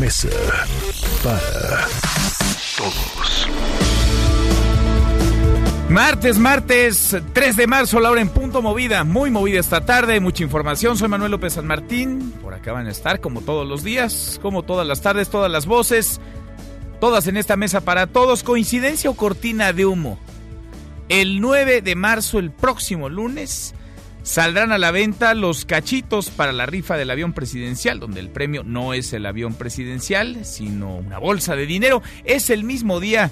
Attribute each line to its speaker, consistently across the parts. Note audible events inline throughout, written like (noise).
Speaker 1: Mesa para
Speaker 2: Todos.
Speaker 3: Martes, martes, 3 de marzo, la hora en punto movida, muy movida esta tarde, mucha información. Soy Manuel López San Martín. Por acá van a estar como todos los días, como todas las tardes, todas las voces, todas en esta mesa para todos. Coincidencia o cortina de humo. El 9 de marzo, el próximo lunes, saldrán a la venta los cachitos para la rifa del avión presidencial, donde el premio no es el avión presidencial, sino una bolsa de dinero. Es el mismo día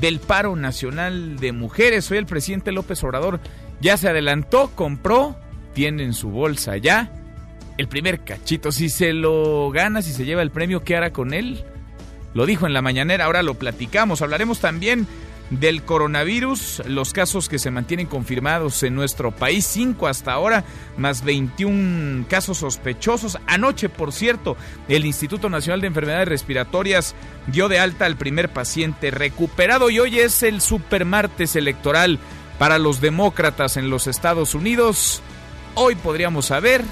Speaker 3: del paro nacional de mujeres. Hoy el presidente López Obrador ya se adelantó, compró, tiene en su bolsa ya el primer cachito. Si se lo gana, si se lleva el premio, ¿qué hará con él? Lo dijo en la mañanera, ahora lo platicamos. Hablaremos también del coronavirus, los casos que se mantienen confirmados en nuestro país, 5 hasta ahora, más 21 casos sospechosos. Anoche, por cierto, el Instituto Nacional de Enfermedades Respiratorias dio de alta al primer paciente recuperado y hoy es el supermartes electoral para los demócratas en los Estados Unidos. Hoy podríamos saber,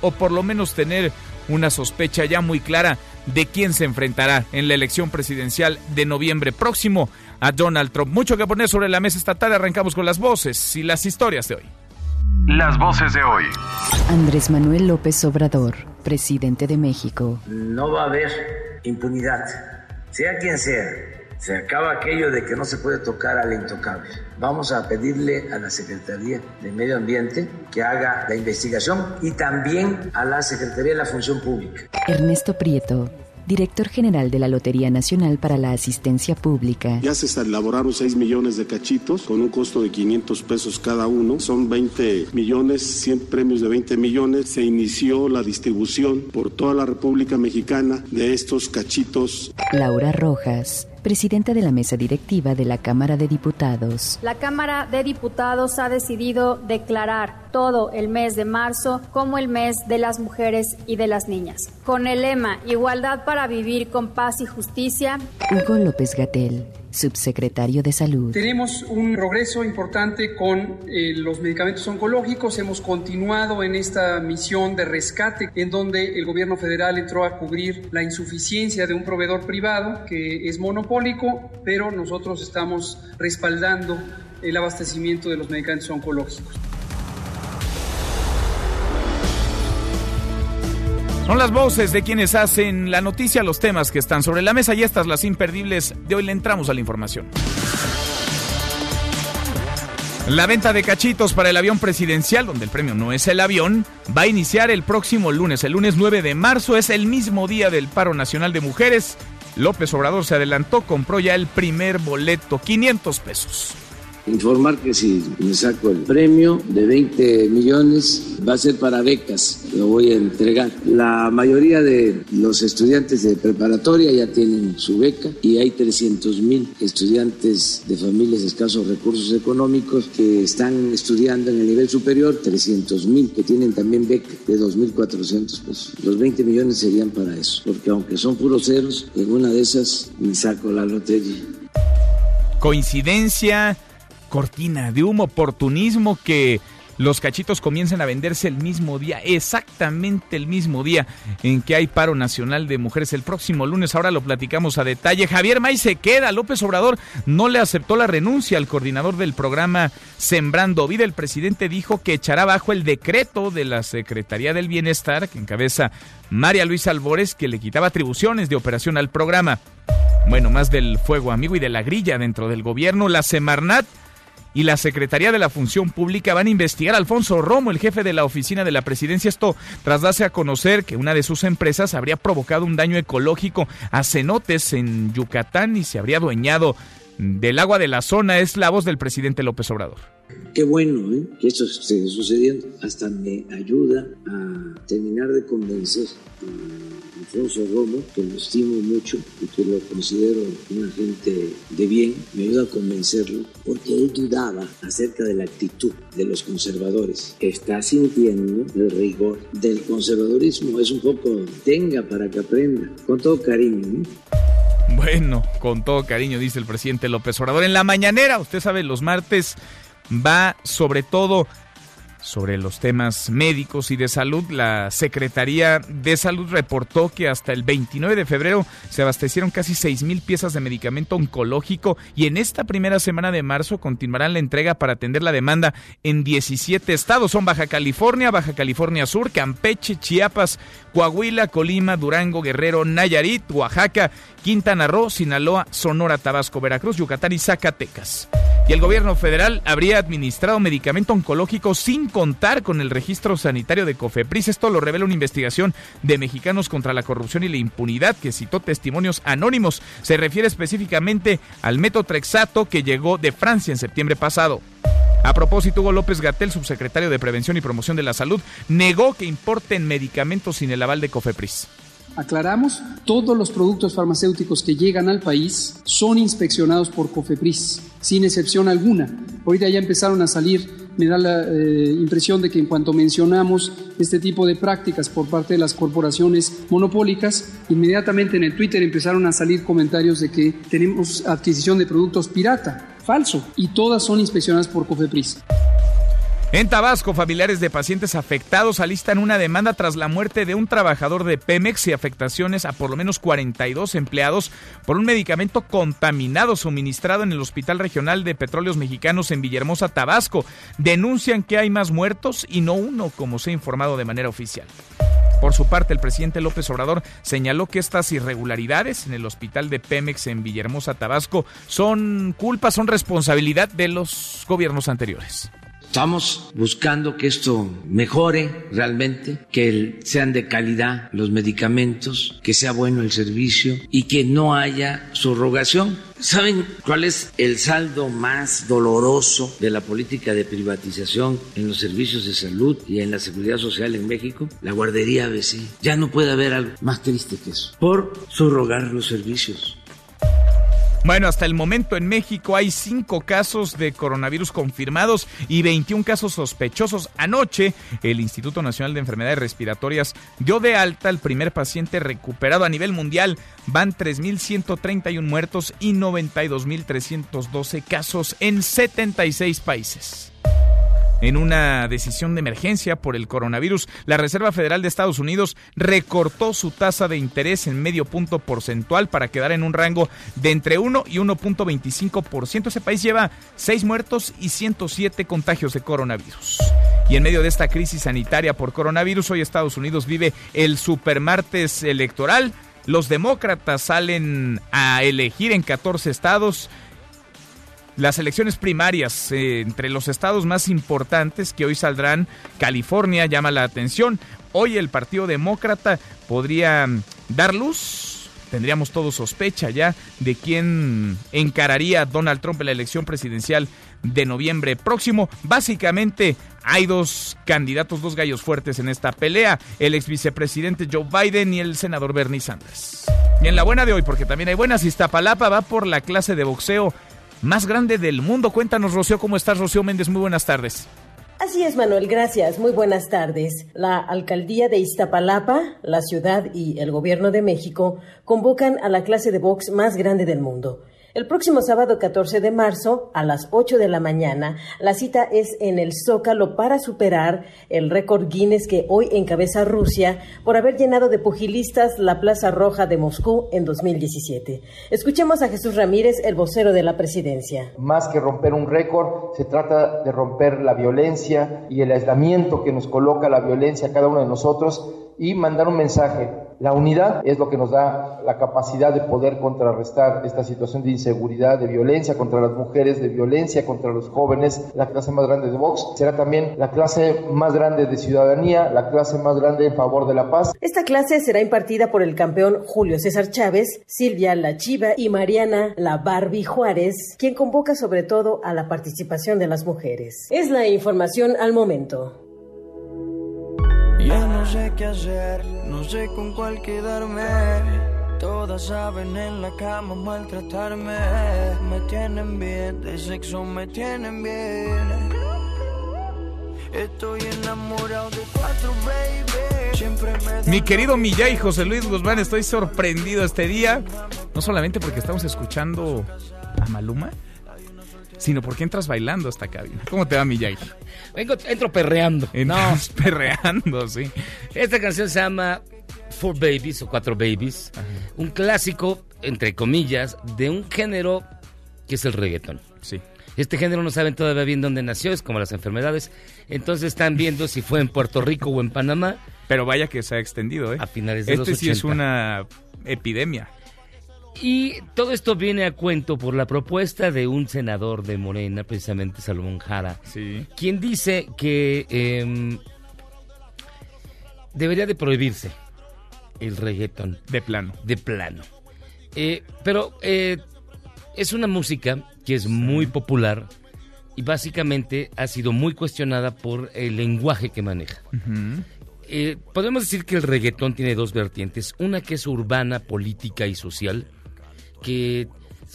Speaker 3: o por lo menos tener una sospecha ya muy clara de quién se enfrentará en la elección presidencial de noviembre próximo a Donald Trump. Mucho que poner sobre la mesa esta tarde. Arrancamos con las voces y las historias de hoy.
Speaker 4: Las voces de hoy.
Speaker 5: Andrés Manuel López Obrador, presidente de México.
Speaker 6: no va a haber impunidad, sea quien sea. Se acaba aquello de que no se puede tocar al intocable. Vamos a pedirle a la Secretaría de Medio Ambiente que haga la investigación y también a la Secretaría de la Función Pública.
Speaker 5: Ernesto Prieto, director general de la Lotería Nacional para la Asistencia Pública.
Speaker 7: Ya se elaboraron 6 millones de cachitos con un costo de 500 pesos cada uno. Son 20 millones, 100 premios de 20 millones. Se inició la distribución por toda la República Mexicana de estos cachitos.
Speaker 5: Laura Rojas, presidenta de la mesa directiva de la Cámara de Diputados.
Speaker 8: La Cámara de Diputados ha decidido declarar todo el mes de marzo como el mes de las mujeres y de las niñas, con el lema Igualdad para vivir con paz y justicia.
Speaker 5: Hugo López Gatel, subsecretario de Salud.
Speaker 9: Tenemos un progreso importante con eh, los medicamentos oncológicos. Hemos continuado en esta misión de rescate en donde el gobierno federal entró a cubrir la insuficiencia de un proveedor privado que es monopólico, pero nosotros estamos respaldando el abastecimiento de los medicamentos oncológicos.
Speaker 3: Son las voces de quienes hacen la noticia, los temas que están sobre la mesa y estas las imperdibles de hoy le entramos a la información. La venta de cachitos para el avión presidencial, donde el premio no es el avión, va a iniciar el próximo lunes. El lunes 9 de marzo es el mismo día del paro nacional de mujeres. López Obrador se adelantó, compró ya el primer boleto, 500 pesos.
Speaker 6: Informar que si me saco el premio de 20 millones va a ser para becas, lo voy a entregar. La mayoría de los estudiantes de preparatoria ya tienen su beca y hay 300 mil estudiantes de familias de escasos recursos económicos que están estudiando en el nivel superior, 300 mil que tienen también beca de 2.400 pesos. Los 20 millones serían para eso, porque aunque son puros ceros, en una de esas me saco la lotería.
Speaker 3: Coincidencia, cortina de humo, oportunismo que los cachitos comiencen a venderse el mismo día, exactamente el mismo día en que hay paro nacional de mujeres el próximo lunes. Ahora lo platicamos a detalle. Javier May se queda. López Obrador no le aceptó la renuncia al coordinador del programa Sembrando Vida. El presidente dijo que echará bajo el decreto de la Secretaría del Bienestar que encabeza María Luisa Albores que le quitaba atribuciones de operación al programa. Bueno, más del fuego amigo y de la grilla dentro del gobierno, la Semarnat y la Secretaría de la Función Pública van a investigar a Alfonso Romo, el jefe de la oficina de la presidencia. Esto tras darse a conocer que una de sus empresas habría provocado un daño ecológico a cenotes en Yucatán y se habría adueñado del agua de la zona. Es la voz del presidente López Obrador.
Speaker 6: Qué bueno ¿eh? que esto esté sucediendo. Hasta me ayuda a terminar de convencer a Alfonso Romo, que lo estimo mucho y que lo considero una gente de bien. Me ayuda a convencerlo porque él dudaba acerca de la actitud de los conservadores. Está sintiendo el rigor del conservadurismo. Es un poco tenga para que aprenda. Con todo cariño. ¿no?
Speaker 3: Bueno, con todo cariño, dice el presidente López Obrador. En la mañanera, usted sabe, los martes va sobre todo sobre los temas médicos y de salud. La Secretaría de Salud reportó que hasta el 29 de febrero se abastecieron casi 6 mil piezas de medicamento oncológico y en esta primera semana de marzo continuarán la entrega para atender la demanda en 17 estados. Son Baja California, Baja California Sur, Campeche, Chiapas, Coahuila, Colima, Durango, Guerrero, Nayarit, Oaxaca, Quintana Roo, Sinaloa, Sonora, Tabasco, Veracruz, Yucatán y Zacatecas. Y el gobierno federal habría administrado medicamento oncológico sin contar con el registro sanitario de COFEPRIS. Esto lo revela una investigación de Mexicanos contra la Corrupción y la Impunidad que citó testimonios anónimos. Se refiere específicamente al metotrexato que llegó de Francia en septiembre pasado. A propósito, Hugo López Gatel, subsecretario de Prevención y Promoción de la Salud, negó que importen medicamentos sin el aval de COFEPRIS.
Speaker 9: Aclaramos, todos los productos farmacéuticos que llegan al país son inspeccionados por COFEPRIS, sin excepción alguna. Ahorita ya empezaron a salir, me da la eh, impresión de que en cuanto mencionamos este tipo de prácticas por parte de las corporaciones monopólicas, inmediatamente en el Twitter empezaron a salir comentarios de que tenemos adquisición de productos pirata. Falso. Y todas son inspeccionadas por COFEPRIS.
Speaker 3: En Tabasco, familiares de pacientes afectados alistan una demanda tras la muerte de un trabajador de Pemex y afectaciones a por lo menos 42 empleados por un medicamento contaminado suministrado en el Hospital Regional de Petróleos Mexicanos en Villahermosa, Tabasco. Denuncian que hay más muertos y no uno, como se ha informado de manera oficial. Por su parte, el presidente López Obrador señaló que estas irregularidades en el hospital de Pemex en Villahermosa, Tabasco, son culpa, son responsabilidad de los gobiernos anteriores.
Speaker 6: Estamos buscando que esto mejore realmente, que sean de calidad los medicamentos, que sea bueno el servicio y que no haya subrogación. ¿Saben cuál es el saldo más doloroso de la política de privatización en los servicios de salud y en la seguridad social en México? La guardería ABC. Ya no puede haber algo más triste que eso. Por subrogar los servicios.
Speaker 3: Bueno, hasta el momento en México hay cinco casos de coronavirus confirmados y 21 casos sospechosos. Anoche, el Instituto Nacional de Enfermedades Respiratorias dio de alta al primer paciente recuperado a nivel mundial. Van 3.131 muertos y 92.312 casos en 76 países. En una decisión de emergencia por el coronavirus, la Reserva Federal de Estados Unidos recortó su tasa de interés en medio punto porcentual para quedar en un rango de entre 1 y 1.25%. Ese país lleva 6 muertos y 107 contagios de coronavirus. Y en medio de esta crisis sanitaria por coronavirus, hoy Estados Unidos vive el supermartes electoral. Los demócratas salen a elegir en 14 estados las elecciones primarias eh, entre los estados más importantes que hoy saldrán, California llama la atención. Hoy el Partido Demócrata podría mm, dar luz. Tendríamos todo sospecha ya de quién encararía Donald Trump en la elección presidencial de noviembre próximo. Básicamente hay dos candidatos, dos gallos fuertes en esta pelea, el ex vicepresidente Joe Biden y el senador Bernie Sanders. Y en la buena de hoy, porque también hay buenas, Iztapalapa va por la clase de boxeo más grande del mundo. Cuéntanos, Rocío, ¿cómo estás, Rocío Méndez? Muy buenas tardes.
Speaker 10: Así es, Manuel, gracias. Muy buenas tardes. La alcaldía de Iztapalapa, la ciudad y el gobierno de México convocan a la clase de box más grande del mundo. El próximo sábado 14 de marzo, a las 8 de la mañana, la cita es en el Zócalo para superar el récord Guinness que hoy encabeza Rusia por haber llenado de pugilistas la Plaza Roja de Moscú en 2017. Escuchemos a Jesús Ramírez, el vocero de la presidencia.
Speaker 11: Más que romper un récord, se trata de romper la violencia y el aislamiento que nos coloca la violencia a cada uno de nosotros y mandar un mensaje La unidad es lo que nos da la capacidad de poder contrarrestar esta situación de inseguridad, de violencia contra las mujeres, de violencia contra los jóvenes. La clase más grande de Vox será también la clase más grande de ciudadanía, la clase más grande en favor de la paz.
Speaker 10: Esta clase será impartida por el campeón Julio César Chávez, Silvia La Chiva y Mariana La Barbie Juárez, quien convoca sobre todo a la participación de las mujeres. Es la información al momento.
Speaker 12: Ya no sé qué hacer, no sé con cuál quedarme. Todas saben en la cama maltratarme. Me tienen bien, de sexo me tienen bien. Estoy enamorado de cuatro, baby. Siempre me
Speaker 3: Mi querido Millay José Luis Guzmán, estoy sorprendido este día. No solamente porque estamos escuchando a Maluma, sino porque entras bailando a esta cabina. ¿Cómo te va, Millay?
Speaker 13: Vengo, entro perreando.
Speaker 3: Entras (laughs) (laughs) perreando, sí.
Speaker 13: Esta canción se llama Four Babies o Cuatro Babies. Un clásico, entre comillas, de un género que es el reggaeton.
Speaker 3: Sí.
Speaker 13: Este género no saben todavía bien dónde nació, es como las enfermedades. Entonces están viendo si fue en Puerto Rico o en Panamá.
Speaker 3: Pero vaya que se ha extendido, ¿eh?
Speaker 13: A finales de
Speaker 3: este
Speaker 13: los
Speaker 3: sí es
Speaker 13: 80.
Speaker 3: una epidemia.
Speaker 13: Y todo esto viene a cuento por la propuesta de un senador de Morena, precisamente Salomón Jara,
Speaker 3: Sí.
Speaker 13: quien dice que em, debería de prohibirse el reggaeton
Speaker 3: De plano.
Speaker 13: de plano. Eh, pero eh, es una música que es muy popular y básicamente ha sido muy cuestionada por el lenguaje que maneja. Eh, podemos decir que el reggaetón tiene dos vertientes, una que es urbana, política y social, que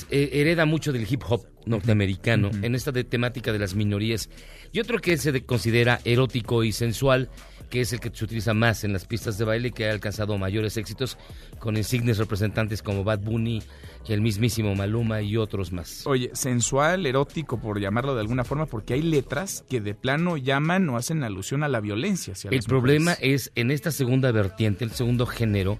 Speaker 13: eh, hereda mucho del hip hop norteamericano en esta de temática de las minorías, y otro que se de- considera erótico y sensual, que es el que se utiliza más en las pistas de baile, que ha alcanzado mayores éxitos con insignes representantes como Bad Bunny, y el mismísimo Maluma y otros más.
Speaker 3: Oye, sensual, erótico, por llamarlo de alguna forma, porque hay letras que de plano llaman o hacen alusión a la violencia. hacia
Speaker 13: El problema
Speaker 3: mujeres.
Speaker 13: es en esta segunda vertiente, el segundo género,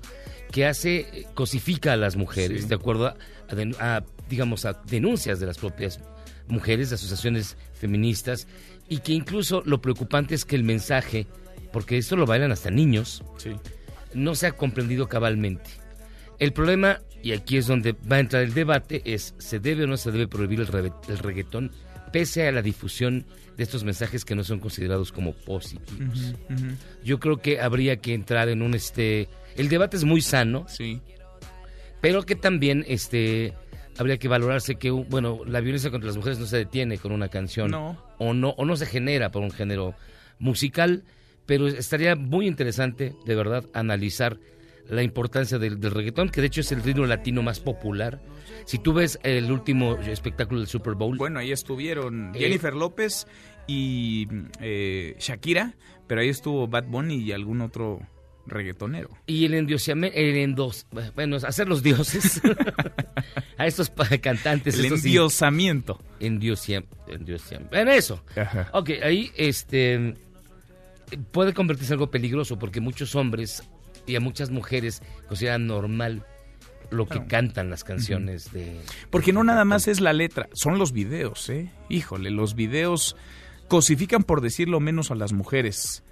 Speaker 13: que hace, cosifica a las mujeres,
Speaker 3: Sí.
Speaker 13: de acuerdo a, a den- a, digamos, a denuncias de las propias mujeres, de asociaciones feministas, y que incluso lo preocupante es que el mensaje, porque esto lo bailan hasta niños,
Speaker 3: Sí.
Speaker 13: no se ha comprendido cabalmente. El problema, y aquí es donde va a entrar el debate, es ¿se debe o no se debe prohibir el, rebe- el reggaetón pese a la difusión de estos mensajes que no son considerados como positivos? Yo creo que habría que entrar en un este el debate es muy sano,
Speaker 3: Sí.
Speaker 13: pero que también este habría que valorarse que bueno, la violencia contra las mujeres no se detiene con una canción
Speaker 3: No.
Speaker 13: o no o no se genera por un género musical, pero estaría muy interesante de verdad analizar la importancia del, del reggaetón, que de hecho es el ritmo latino más popular. Si tú ves el último espectáculo del Super Bowl,
Speaker 3: Bueno, ahí estuvieron
Speaker 13: Eh.
Speaker 3: Jennifer López y eh, Shakira, pero ahí estuvo Bad Bunny y algún otro reggaetonero.
Speaker 13: Y el endiosamiento, el endos, bueno, hacer los dioses (laughs) a estos cantantes.
Speaker 3: El
Speaker 13: estos
Speaker 3: endiosamiento.
Speaker 13: endiosia- endiosia- En eso.
Speaker 3: Ajá.
Speaker 13: Ok, ahí este puede convertirse en algo peligroso porque muchos hombres y a muchas mujeres consideran normal lo que
Speaker 3: Claro.
Speaker 13: cantan las canciones de...
Speaker 3: Porque no nada más es la letra, son los videos, ¿eh? Híjole, los videos cosifican, por decirlo menos, a las mujeres.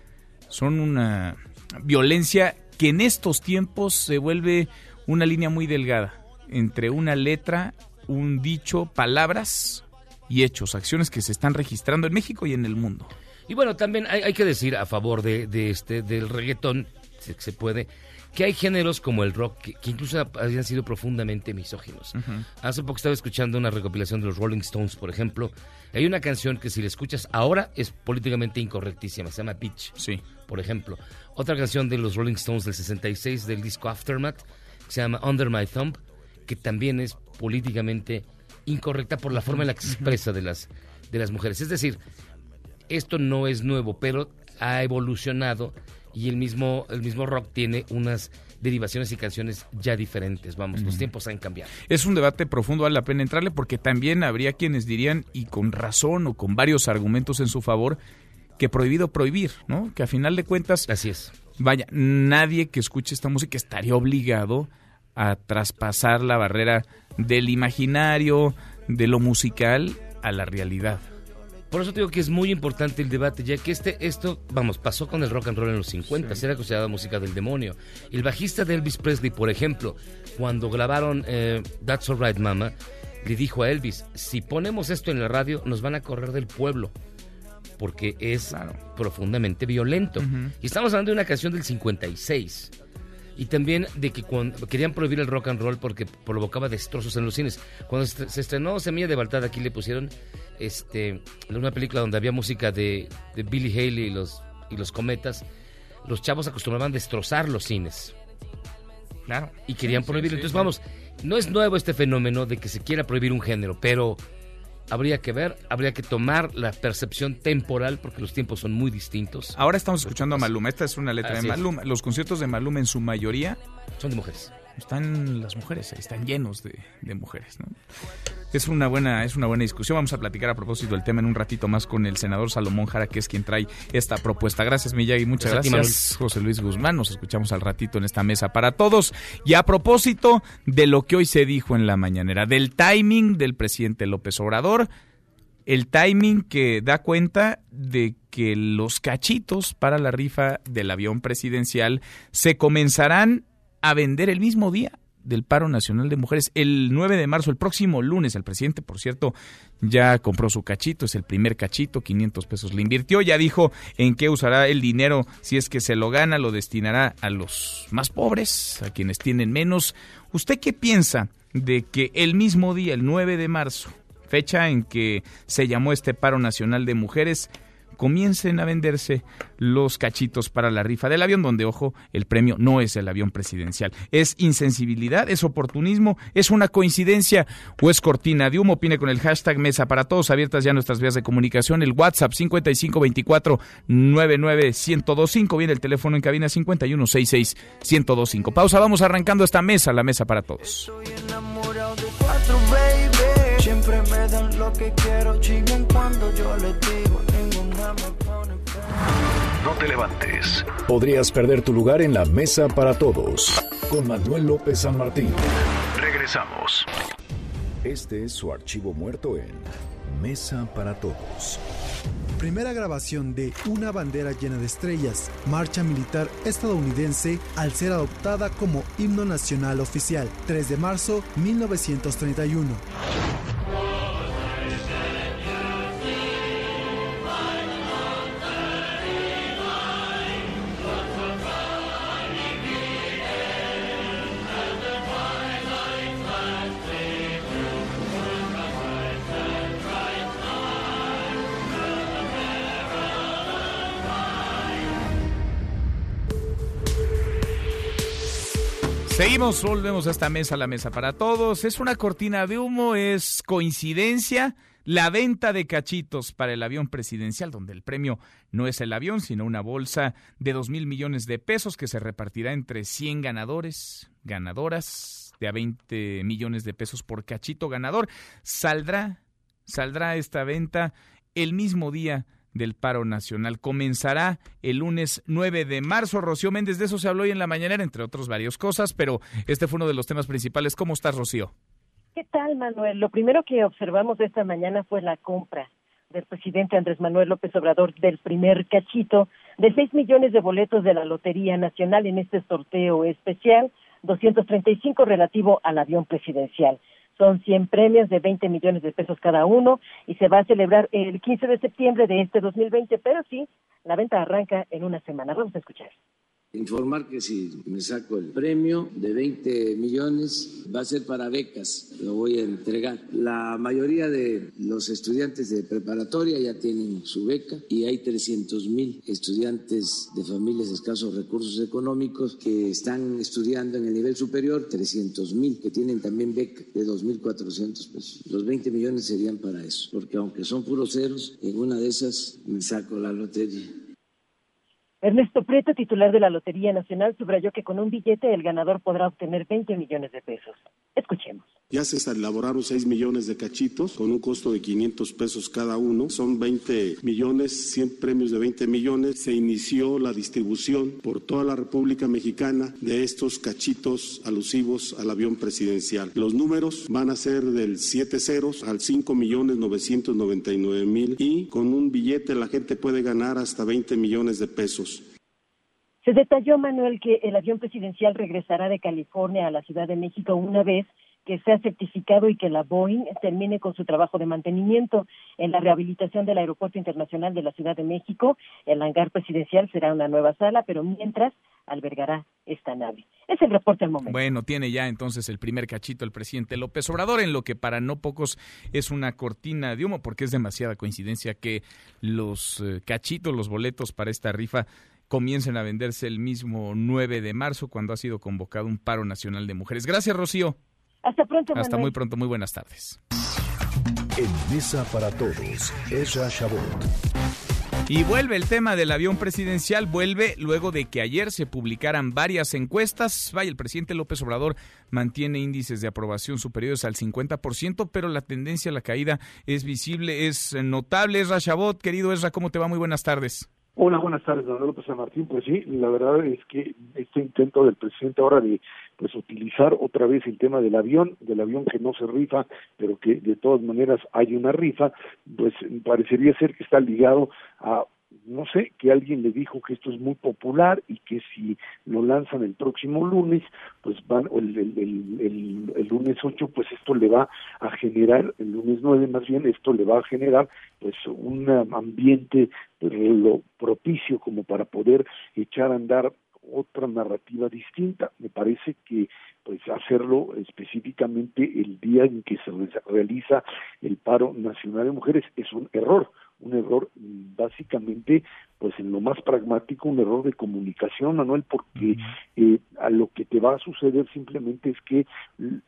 Speaker 3: Son una violencia que en estos tiempos se vuelve una línea muy delgada entre una letra, un dicho, palabras y hechos, acciones que se están registrando en México y en el mundo.
Speaker 13: Y bueno, también hay, hay que decir a favor de, de este del reggaetón, si se puede, que hay géneros como el rock que, que incluso habían sido profundamente misóginos. Hace poco estaba escuchando una recopilación de los Rolling Stones, por ejemplo. Hay una canción que si la escuchas ahora es políticamente incorrectísima, se llama Bitch,
Speaker 3: Sí.
Speaker 13: por ejemplo. Otra canción de los Rolling Stones del 66 del disco Aftermath, que se llama Under My Thumb, que también es políticamente incorrecta por la forma en la que se expresa de las, de las mujeres. Es decir, esto no es nuevo, pero ha evolucionado y el mismo, el mismo rock tiene unas derivaciones y canciones ya diferentes. Vamos, los tiempos han cambiado.
Speaker 3: Es un debate profundo, vale la pena entrarle porque también habría quienes dirían, y con razón o con varios argumentos en su favor, que prohibido prohibir, ¿no? Que a final de cuentas,
Speaker 13: Así es.
Speaker 3: vaya, nadie que escuche esta música estaría obligado a traspasar la barrera del imaginario, de lo musical, a la realidad.
Speaker 13: Por eso digo que es muy importante el debate, ya que este, esto, vamos, pasó con el rock and roll en los 50, era considerada música del demonio. El bajista de Elvis Presley, por ejemplo, cuando grabaron eh, That's Alright Mama, le dijo a Elvis, si ponemos esto en la radio, nos van a correr del pueblo, porque es profundamente violento. Y estamos hablando de una canción del 56. Y también de que cuando querían prohibir el rock and roll porque provocaba destrozos en los cines. Cuando se estrenó Semilla de Baltada, aquí le pusieron este una película donde había música de, de Billy Haley y los, y los cometas. Los chavos acostumbraban a destrozar los cines.
Speaker 3: Claro.
Speaker 13: Y querían prohibirlo. Entonces, vamos, no es nuevo este fenómeno de que se quiera prohibir un género, pero habría que ver, habría que tomar la percepción temporal porque los tiempos son muy distintos.
Speaker 3: Ahora estamos escuchando a Maluma, esta es una letra de Maluma. Los conciertos de Maluma en su mayoría
Speaker 13: son de mujeres
Speaker 3: están las mujeres, están llenos de, mujeres. Es, una buena, es una buena discusión. Vamos a platicar a propósito del tema en un ratito más con el senador Salomón Jara, que es quien trae esta propuesta. Gracias, Miyagi. Muchas gracias, José Luis Guzmán. Nos escuchamos al ratito en esta mesa para todos. Y a propósito de lo que hoy se dijo en la mañanera, del timing del presidente López Obrador, el timing que da cuenta de que los cachitos para la rifa del avión presidencial se comenzarán a vender el mismo día del paro nacional de mujeres. El 9 de marzo, el próximo lunes, el presidente, por cierto, ya compró su cachito, es el primer cachito, 500 pesos le invirtió, ya dijo en qué usará el dinero, si es que se lo gana, lo destinará a los más pobres, a quienes tienen menos. ¿Usted qué piensa de que el mismo día, el 9 de marzo, fecha en que se llamó este paro nacional de mujeres, comiencen a venderse los cachitos para la rifa del avión, donde, ojo, el premio no es el avión presidencial. ¿Es insensibilidad? ¿Es oportunismo? ¿Es una coincidencia? ¿O es cortina de humo? Opine con el hashtag Mesa para Todos, abiertas ya nuestras vías de comunicación, el WhatsApp 5524 99125, viene el teléfono en cabina 5166 1025. Pausa, vamos arrancando esta mesa, la Mesa para Todos. Siempre me dan lo que quiero,
Speaker 2: cuando yo digo no te levantes. Podrías perder tu lugar en la mesa para todos. Con Manuel López San Martín. Regresamos. Este es su archivo muerto en Mesa para Todos.
Speaker 14: Primera grabación de Una bandera llena de estrellas, marcha militar estadounidense al ser adoptada como himno nacional oficial, 3 de marzo 1931.
Speaker 3: Seguimos, volvemos a esta mesa, la mesa para todos. Es una cortina de humo, es coincidencia. La venta de cachitos para el avión presidencial, donde el premio no es el avión, sino una bolsa de dos mil millones de pesos que se repartirá entre 100 ganadores, ganadoras, de a 20 millones de pesos por cachito ganador. Saldrá, saldrá esta venta el mismo día del paro nacional. Comenzará el lunes 9 de marzo. Rocío Méndez, de eso se habló hoy en la mañanera, entre otras varias cosas, pero este fue uno de los temas principales. ¿Cómo estás, Rocío?
Speaker 10: ¿Qué tal, Manuel? Lo primero que observamos esta mañana fue la compra del presidente Andrés Manuel López Obrador del primer cachito de 6 millones de boletos de la Lotería Nacional en este sorteo especial, 235 relativo al avión presidencial. Son 100 premios de 20 millones de pesos cada uno y se va a celebrar el 15 de septiembre de este 2020, pero sí, la venta arranca en una semana. Vamos a escuchar.
Speaker 6: Informar que si me saco el premio de 20 millones va a ser para becas, lo voy a entregar. La mayoría de los estudiantes de preparatoria ya tienen su beca y hay 300 mil estudiantes de familias de escasos recursos económicos que están estudiando en el nivel superior, 300 mil que tienen también beca de 2.400 pesos. Los 20 millones serían para eso, porque aunque son puros ceros, en una de esas me saco la lotería.
Speaker 10: Ernesto Prieto, titular de la Lotería Nacional, subrayó que con un billete el ganador podrá obtener 20 millones de pesos. Escuchemos.
Speaker 7: Ya se elaboraron 6 millones de cachitos con un costo de 500 pesos cada uno. Son 20 millones, 100 premios de 20 millones. Se inició la distribución por toda la República Mexicana de estos cachitos alusivos al avión presidencial. Los números van a ser del 7 ceros al 5 millones 999 mil y con un billete la gente puede ganar hasta 20 millones de pesos.
Speaker 10: Se detalló, Manuel, que el avión presidencial regresará de California a la Ciudad de México una vez que sea certificado y que la Boeing termine con su trabajo de mantenimiento en la rehabilitación del Aeropuerto Internacional de la Ciudad de México. El hangar presidencial será una nueva sala, pero mientras albergará esta nave. Es el reporte al momento.
Speaker 3: Bueno, tiene ya entonces el primer cachito el presidente López Obrador, en lo que para no pocos es una cortina de humo, porque es demasiada coincidencia que los eh, cachitos, los boletos para esta rifa comiencen a venderse el mismo 9 de marzo, cuando ha sido convocado un paro nacional de mujeres. Gracias, Rocío.
Speaker 10: Hasta pronto.
Speaker 3: Hasta muy pronto, muy buenas tardes.
Speaker 2: En Mesa para Todos, Ezra Shabot.
Speaker 3: Y vuelve el tema del avión presidencial, vuelve luego de que ayer se publicaran varias encuestas. Vaya, el presidente López Obrador mantiene índices de aprobación superiores al 50%, pero la tendencia a la caída es visible, es notable. Ezra Shabot, querido Ezra, ¿cómo te va? Muy buenas tardes.
Speaker 15: Hola, buenas tardes, don López San Martín. Pues sí, la verdad es que este intento del presidente ahora de pues utilizar otra vez el tema del avión, del avión que no se rifa, pero que de todas maneras hay una rifa, pues parecería ser que está ligado a no sé, que alguien le dijo que esto es muy popular y que si lo lanzan el próximo lunes, pues van, el, el, el, el, lunes 8, pues esto le va a generar, el lunes 9 más bien, esto le va a generar pues un ambiente pues, lo propicio como para poder echar a andar otra narrativa distinta. Me parece que pues hacerlo específicamente el día en que se realiza el paro nacional de mujeres es un error un error básicamente pues en lo más pragmático un error de comunicación Manuel porque eh, a lo que te va a suceder simplemente es que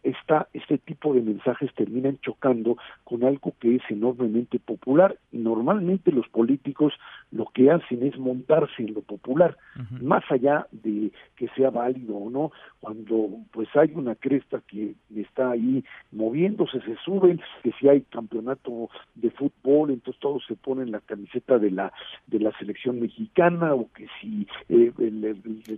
Speaker 15: esta este tipo de mensajes terminan chocando con algo que es enormemente popular. Normalmente los políticos lo que hacen es montarse en lo popular más allá de que sea válido o no. Cuando pues hay una cresta que está ahí moviéndose se suben que si hay campeonato de fútbol entonces todos se ponen la camiseta de la de la selección mexicana o que si eh,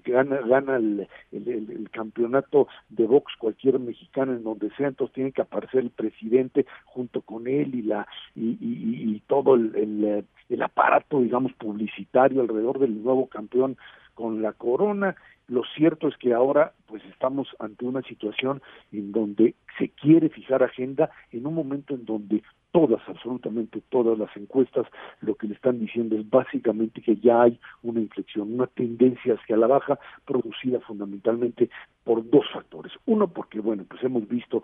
Speaker 15: gana gana el, el, campeonato de box cualquier mexicano en donde sea entonces tiene que aparecer el presidente junto con él y la y, y, y todo el, el aparato digamos publicitario alrededor del nuevo campeón con la corona lo cierto es que ahora pues estamos ante una situación en donde se quiere fijar agenda en un momento en donde todas, absolutamente todas las encuestas, lo que le están diciendo es básicamente que ya hay una inflexión, una tendencia hacia la baja producida fundamentalmente por dos factores. Uno, porque, bueno, pues hemos visto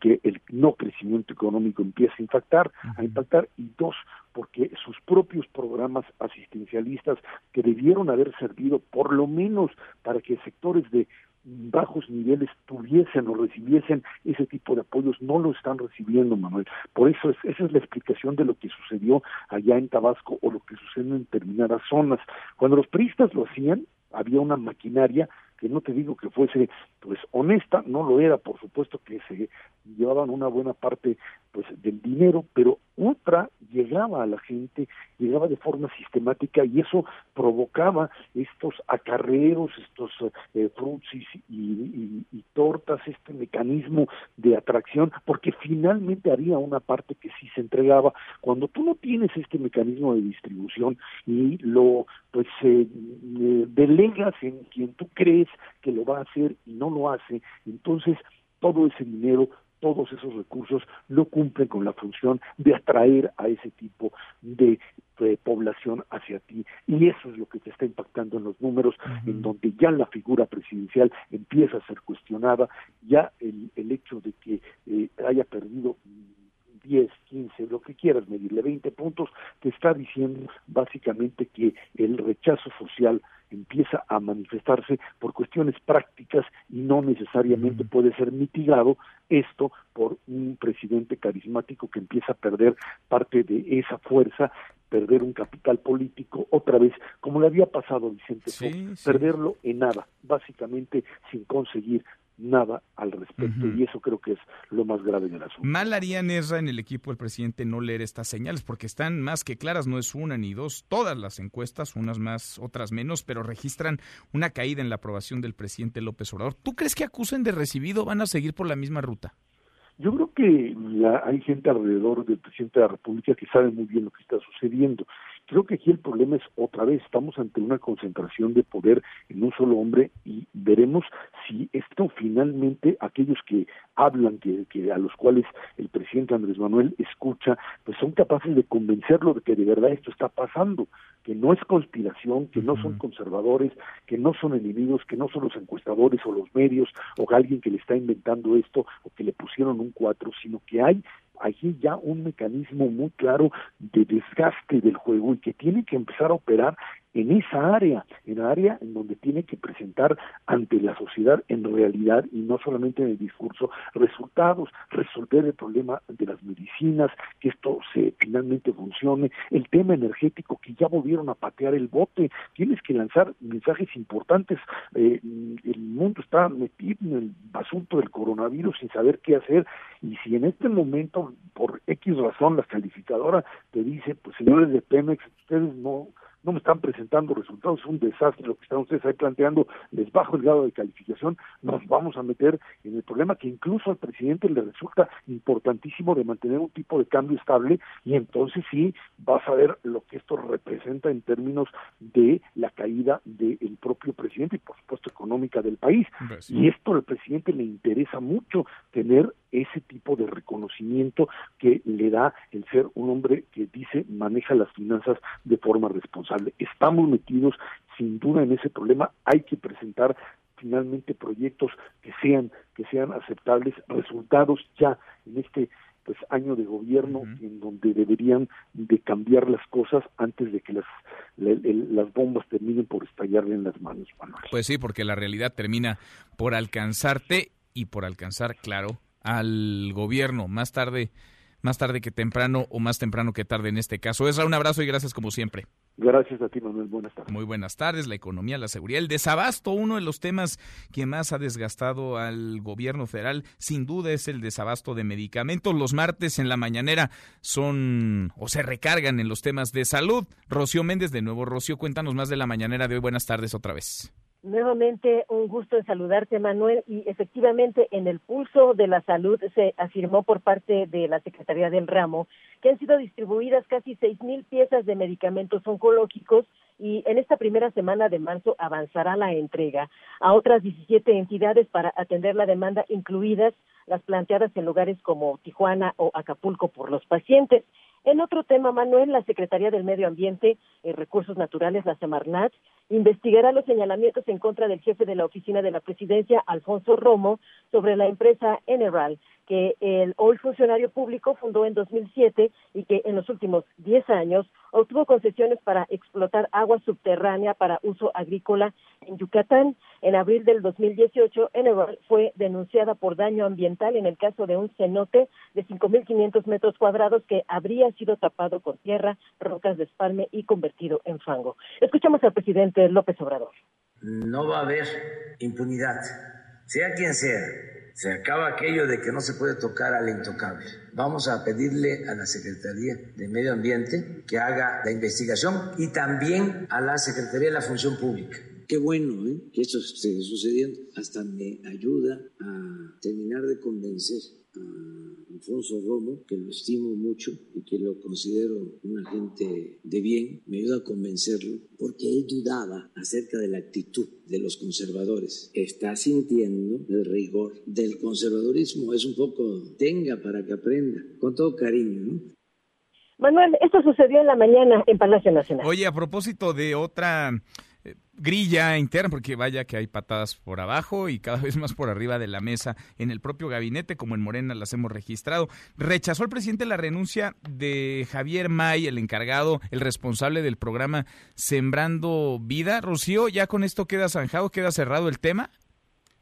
Speaker 15: que el no crecimiento económico empieza a impactar, a impactar, y dos, porque sus propios programas asistencialistas que debieron haber servido por lo menos para que sectores de bajos niveles tuviesen o recibiesen ese tipo de apoyos, no lo están recibiendo, Manuel. Por eso es, esa es la explicación de lo que sucedió allá en Tabasco o lo que sucede en determinadas zonas. Cuando los priistas lo hacían, había una maquinaria que no te digo que fuese pues honesta, no lo era, por supuesto que se llevaban una buena parte pues del dinero, pero otra llegaba a la gente, llegaba de forma sistemática y eso provocaba estos acarreos, estos eh, frutsis y, tortas, este mecanismo de atracción, porque finalmente había una parte que sí se entregaba. Cuando tú no tienes este mecanismo de distribución y lo pues eh, delegas en quien tú crees que lo va a hacer y no lo hace, entonces todo ese dinero todos esos recursos no cumplen con la función de atraer a ese tipo de, población hacia ti. Y eso es lo que te está impactando en los números, en donde ya la figura presidencial empieza a ser cuestionada, ya el, el hecho de que eh, haya perdido 10, 15, lo que quieras medirle, 20 puntos, te está diciendo básicamente que el rechazo social empieza a manifestarse por cuestiones prácticas y no necesariamente puede ser mitigado esto por un presidente carismático que empieza a perder parte de esa fuerza perder un capital político otra vez, como le había pasado a Vicente Fox, perderlo en nada, básicamente sin conseguir nada al respecto y eso creo que es lo más grave del asunto.
Speaker 3: Mal harían Ezra en el equipo del presidente no leer estas señales porque están más que claras, no es una ni dos, todas las encuestas, unas más, otras menos, pero registran una caída en la aprobación del presidente López Obrador. ¿Tú crees que acusen de recibido van a seguir por la misma ruta?
Speaker 15: Yo creo que hay gente alrededor del presidente de la República que sabe muy bien lo que está sucediendo. Creo que aquí el problema es otra vez, estamos ante una concentración de poder en un solo hombre y veremos si esto finalmente aquellos que hablan, que, que a los cuales el presidente Andrés Manuel escucha, pues son capaces de convencerlo de que de verdad esto está pasando, que no es conspiración, que no son conservadores, que no son enemigos, que no son los encuestadores o los medios o alguien que le está inventando esto o que le pusieron un cuatro, sino que hay allí ya un mecanismo muy claro de desgaste del juego y que tiene que empezar a operar en esa área, en área en donde tiene que presentar ante la sociedad en realidad y no solamente en el discurso resultados, resolver el problema de las medicinas, que esto se finalmente funcione, el tema energético que ya volvieron a patear el bote, tienes que lanzar mensajes importantes, eh, el mundo está metido en el asunto del coronavirus sin saber qué hacer y si en este momento por X razón la calificadora te dice, pues señores de Pemex, ustedes no no me están presentando resultados, es un desastre lo que están ustedes ahí planteando, les bajo el grado de calificación, nos vamos a meter en el problema que incluso al presidente le resulta importantísimo de mantener un tipo de cambio estable y entonces sí vas a ver lo que esto representa en términos de la caída del propio presidente y por supuesto económica del país. Y esto al presidente le interesa mucho tener ese tipo de reconocimiento que le da el ser un hombre que dice maneja las finanzas de forma responsable. Estamos metidos sin duda en ese problema, hay que presentar finalmente proyectos que sean que sean aceptables, resultados ya en este pues año de gobierno en donde deberían de cambiar las cosas antes de que las las bombas terminen por estallarle en las manos,
Speaker 3: Pues sí, porque la realidad termina por alcanzarte y por alcanzar, claro, al gobierno más tarde más tarde que temprano o más temprano que tarde en este caso. Esra, un abrazo y gracias como siempre.
Speaker 15: Gracias a ti, Manuel. Buenas tardes.
Speaker 3: Muy buenas tardes. La economía, la seguridad, el desabasto, uno de los temas que más ha desgastado al gobierno federal, sin duda es el desabasto de medicamentos. Los martes en la mañanera son o se recargan en los temas de salud. Rocío Méndez, de nuevo, Rocío, cuéntanos más de la mañanera de hoy. Buenas tardes otra vez.
Speaker 10: Nuevamente un gusto en saludarte, Manuel. Y efectivamente, en el pulso de la salud se afirmó por parte de la Secretaría del Ramo que han sido distribuidas casi seis mil piezas de medicamentos oncológicos y en esta primera semana de marzo avanzará la entrega a otras 17 entidades para atender la demanda, incluidas las planteadas en lugares como Tijuana o Acapulco por los pacientes. En otro tema, Manuel, la Secretaría del Medio Ambiente y Recursos Naturales, la Semarnat, investigará los señalamientos en contra del jefe de la oficina de la presidencia, Alfonso Romo, sobre la empresa Eneral, que el hoy funcionario público fundó en 2007 y que en los últimos 10 años obtuvo concesiones para explotar agua subterránea para uso agrícola en Yucatán. En abril del 2018, Eneral fue denunciada por daño ambiental en el caso de un cenote de 5.500 metros cuadrados que habría sido tapado con tierra, rocas de espalme y convertido en fango. Escuchamos al presidente López Obrador.
Speaker 16: No va a haber impunidad, sea quien sea se acaba aquello de que no se puede tocar al intocable. Vamos a pedirle a la Secretaría de Medio Ambiente que haga la investigación y también a la Secretaría de la Función Pública.
Speaker 6: Qué bueno ¿eh? que esto esté sucediendo. Hasta me ayuda a terminar de convencer a Alfonso Romo, que lo estimo mucho y que lo considero un agente de bien, me ayuda a convencerlo, porque él dudaba acerca de la actitud de los conservadores. Está sintiendo el rigor del conservadurismo, es un poco tenga para que aprenda, con todo cariño, ¿no?
Speaker 10: Manuel, esto sucedió en la mañana en Palacio Nacional.
Speaker 3: Oye, a propósito de otra grilla interna, porque vaya que hay patadas por abajo y cada (laughs) vez más por arriba de la mesa en el propio gabinete, como en Morena las hemos registrado. Rechazó el presidente la renuncia de Javier May, el encargado, el responsable del programa Sembrando Vida. Rocío, ¿ya con esto queda zanjado, queda cerrado el tema?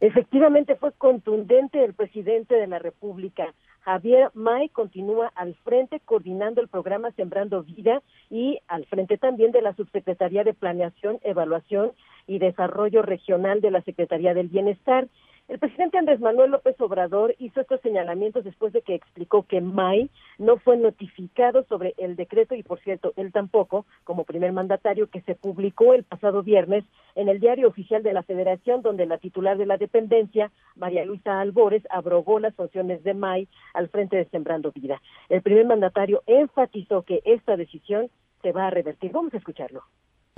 Speaker 10: Efectivamente fue contundente el presidente de la República. Javier May continúa al frente coordinando el programa Sembrando Vida y al frente también de la Subsecretaría de Planeación, Evaluación y Desarrollo Regional de la Secretaría del Bienestar. El presidente Andrés Manuel López Obrador hizo estos señalamientos después de que explicó que May no fue notificado sobre el decreto y, por cierto, él tampoco, como primer mandatario, que se publicó el pasado viernes en el diario oficial de la Federación, donde la titular de la dependencia, María Luisa Albores, abrogó las funciones de May al frente de Sembrando Vida. El primer mandatario enfatizó que esta decisión se va a revertir. Vamos a escucharlo.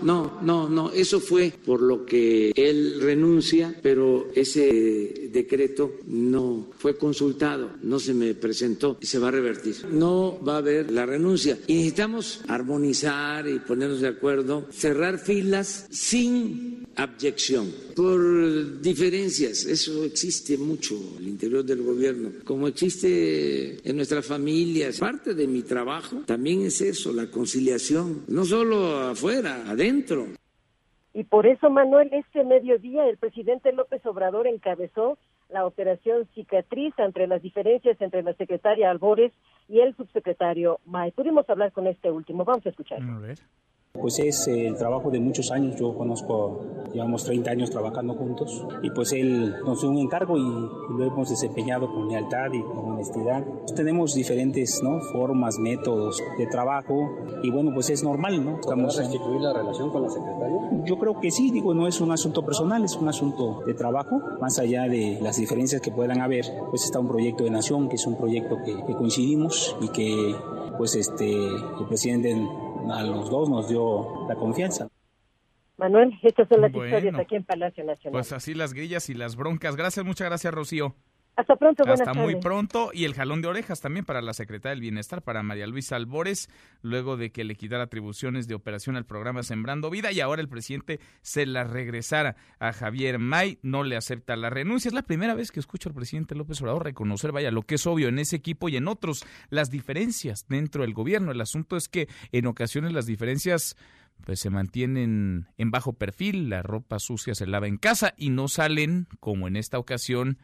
Speaker 6: No, no, no, eso fue por lo que él renuncia, pero ese decreto no fue consultado, no se me presentó y se va a revertir. No va a haber la renuncia. Y necesitamos armonizar y ponernos de acuerdo, cerrar filas sin abyección, por diferencias. Eso existe mucho el interior del gobierno, como existe en nuestras familias. Parte de mi trabajo también es eso, la conciliación, no solo afuera, adentro
Speaker 10: y por eso, Manuel, este mediodía el presidente López Obrador encabezó la operación cicatriz entre las diferencias entre la secretaria Albores y el subsecretario May. Pudimos hablar con este último. Vamos a escuchar. A ver.
Speaker 17: Pues es eh, el trabajo de muchos años, yo conozco, llevamos 30 años trabajando juntos y pues él nos dio un encargo y, lo hemos desempeñado con lealtad y con honestidad. tenemos diferentes ¿no? formas, métodos de trabajo y bueno, pues es normal, ¿no?
Speaker 18: Estamos restituir la relación con la secretaria?
Speaker 17: Yo creo que sí, digo, no es un asunto personal, es un asunto de trabajo, más allá de las diferencias que puedan haber, pues está un proyecto de nación, que es un proyecto que, que coincidimos y que pues este el presidente a los dos nos dio la confianza.
Speaker 10: Manuel, estas son las historias aquí en Palacio Nacional.
Speaker 3: Pues así las grillas y las broncas. Gracias, muchas gracias, Rocío.
Speaker 10: Hasta pronto,
Speaker 3: Hasta muy pronto. Y el jalón de orejas también para la secretaria del Bienestar, para María Luisa Albores, luego de que le quitara atribuciones de operación al programa Sembrando Vida y ahora el presidente se la regresara a Javier May, no le acepta la renuncia. Es la primera vez que escucho al presidente López Obrador reconocer, vaya, lo que es obvio en ese equipo y en otros, las diferencias dentro del gobierno. El asunto es que en ocasiones las diferencias pues se mantienen en bajo perfil, la ropa sucia se lava en casa y no salen, como en esta ocasión,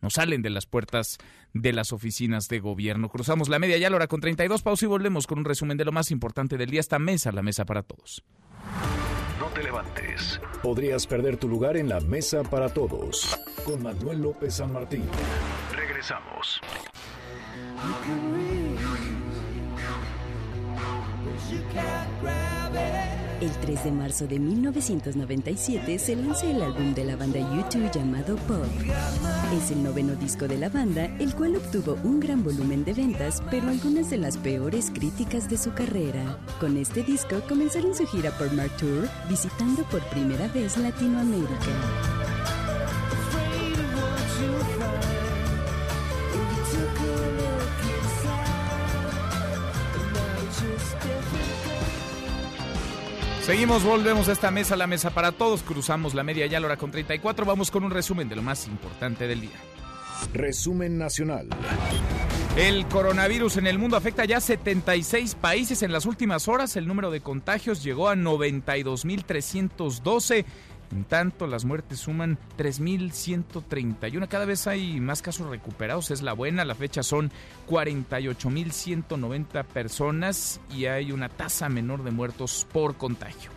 Speaker 3: no salen de las puertas de las oficinas de gobierno. Cruzamos la media ya la hora con 32 pausa y volvemos con un resumen de lo más importante del día. Esta mesa, la mesa para todos.
Speaker 2: No te levantes. Podrías perder tu lugar en la mesa para todos. Con Manuel López San Martín. Regresamos.
Speaker 5: El 3 de marzo de 1997 se lanza el álbum de la banda YouTube llamado Pop. Es el noveno disco de la banda, el cual obtuvo un gran volumen de ventas, pero algunas de las peores críticas de su carrera. Con este disco comenzaron su gira por Mar Tour, visitando por primera vez Latinoamérica.
Speaker 3: Seguimos, volvemos a esta mesa, la mesa para todos. Cruzamos la media ya la hora con 34. Vamos con un resumen de lo más importante del día.
Speaker 2: Resumen nacional.
Speaker 3: El coronavirus en el mundo afecta ya 76 países en las últimas horas. El número de contagios llegó a 92.312. En tanto, las muertes suman 3.131. Cada vez hay más casos recuperados, es la buena. La fecha son 48.190 personas y hay una tasa menor de muertos por contagio.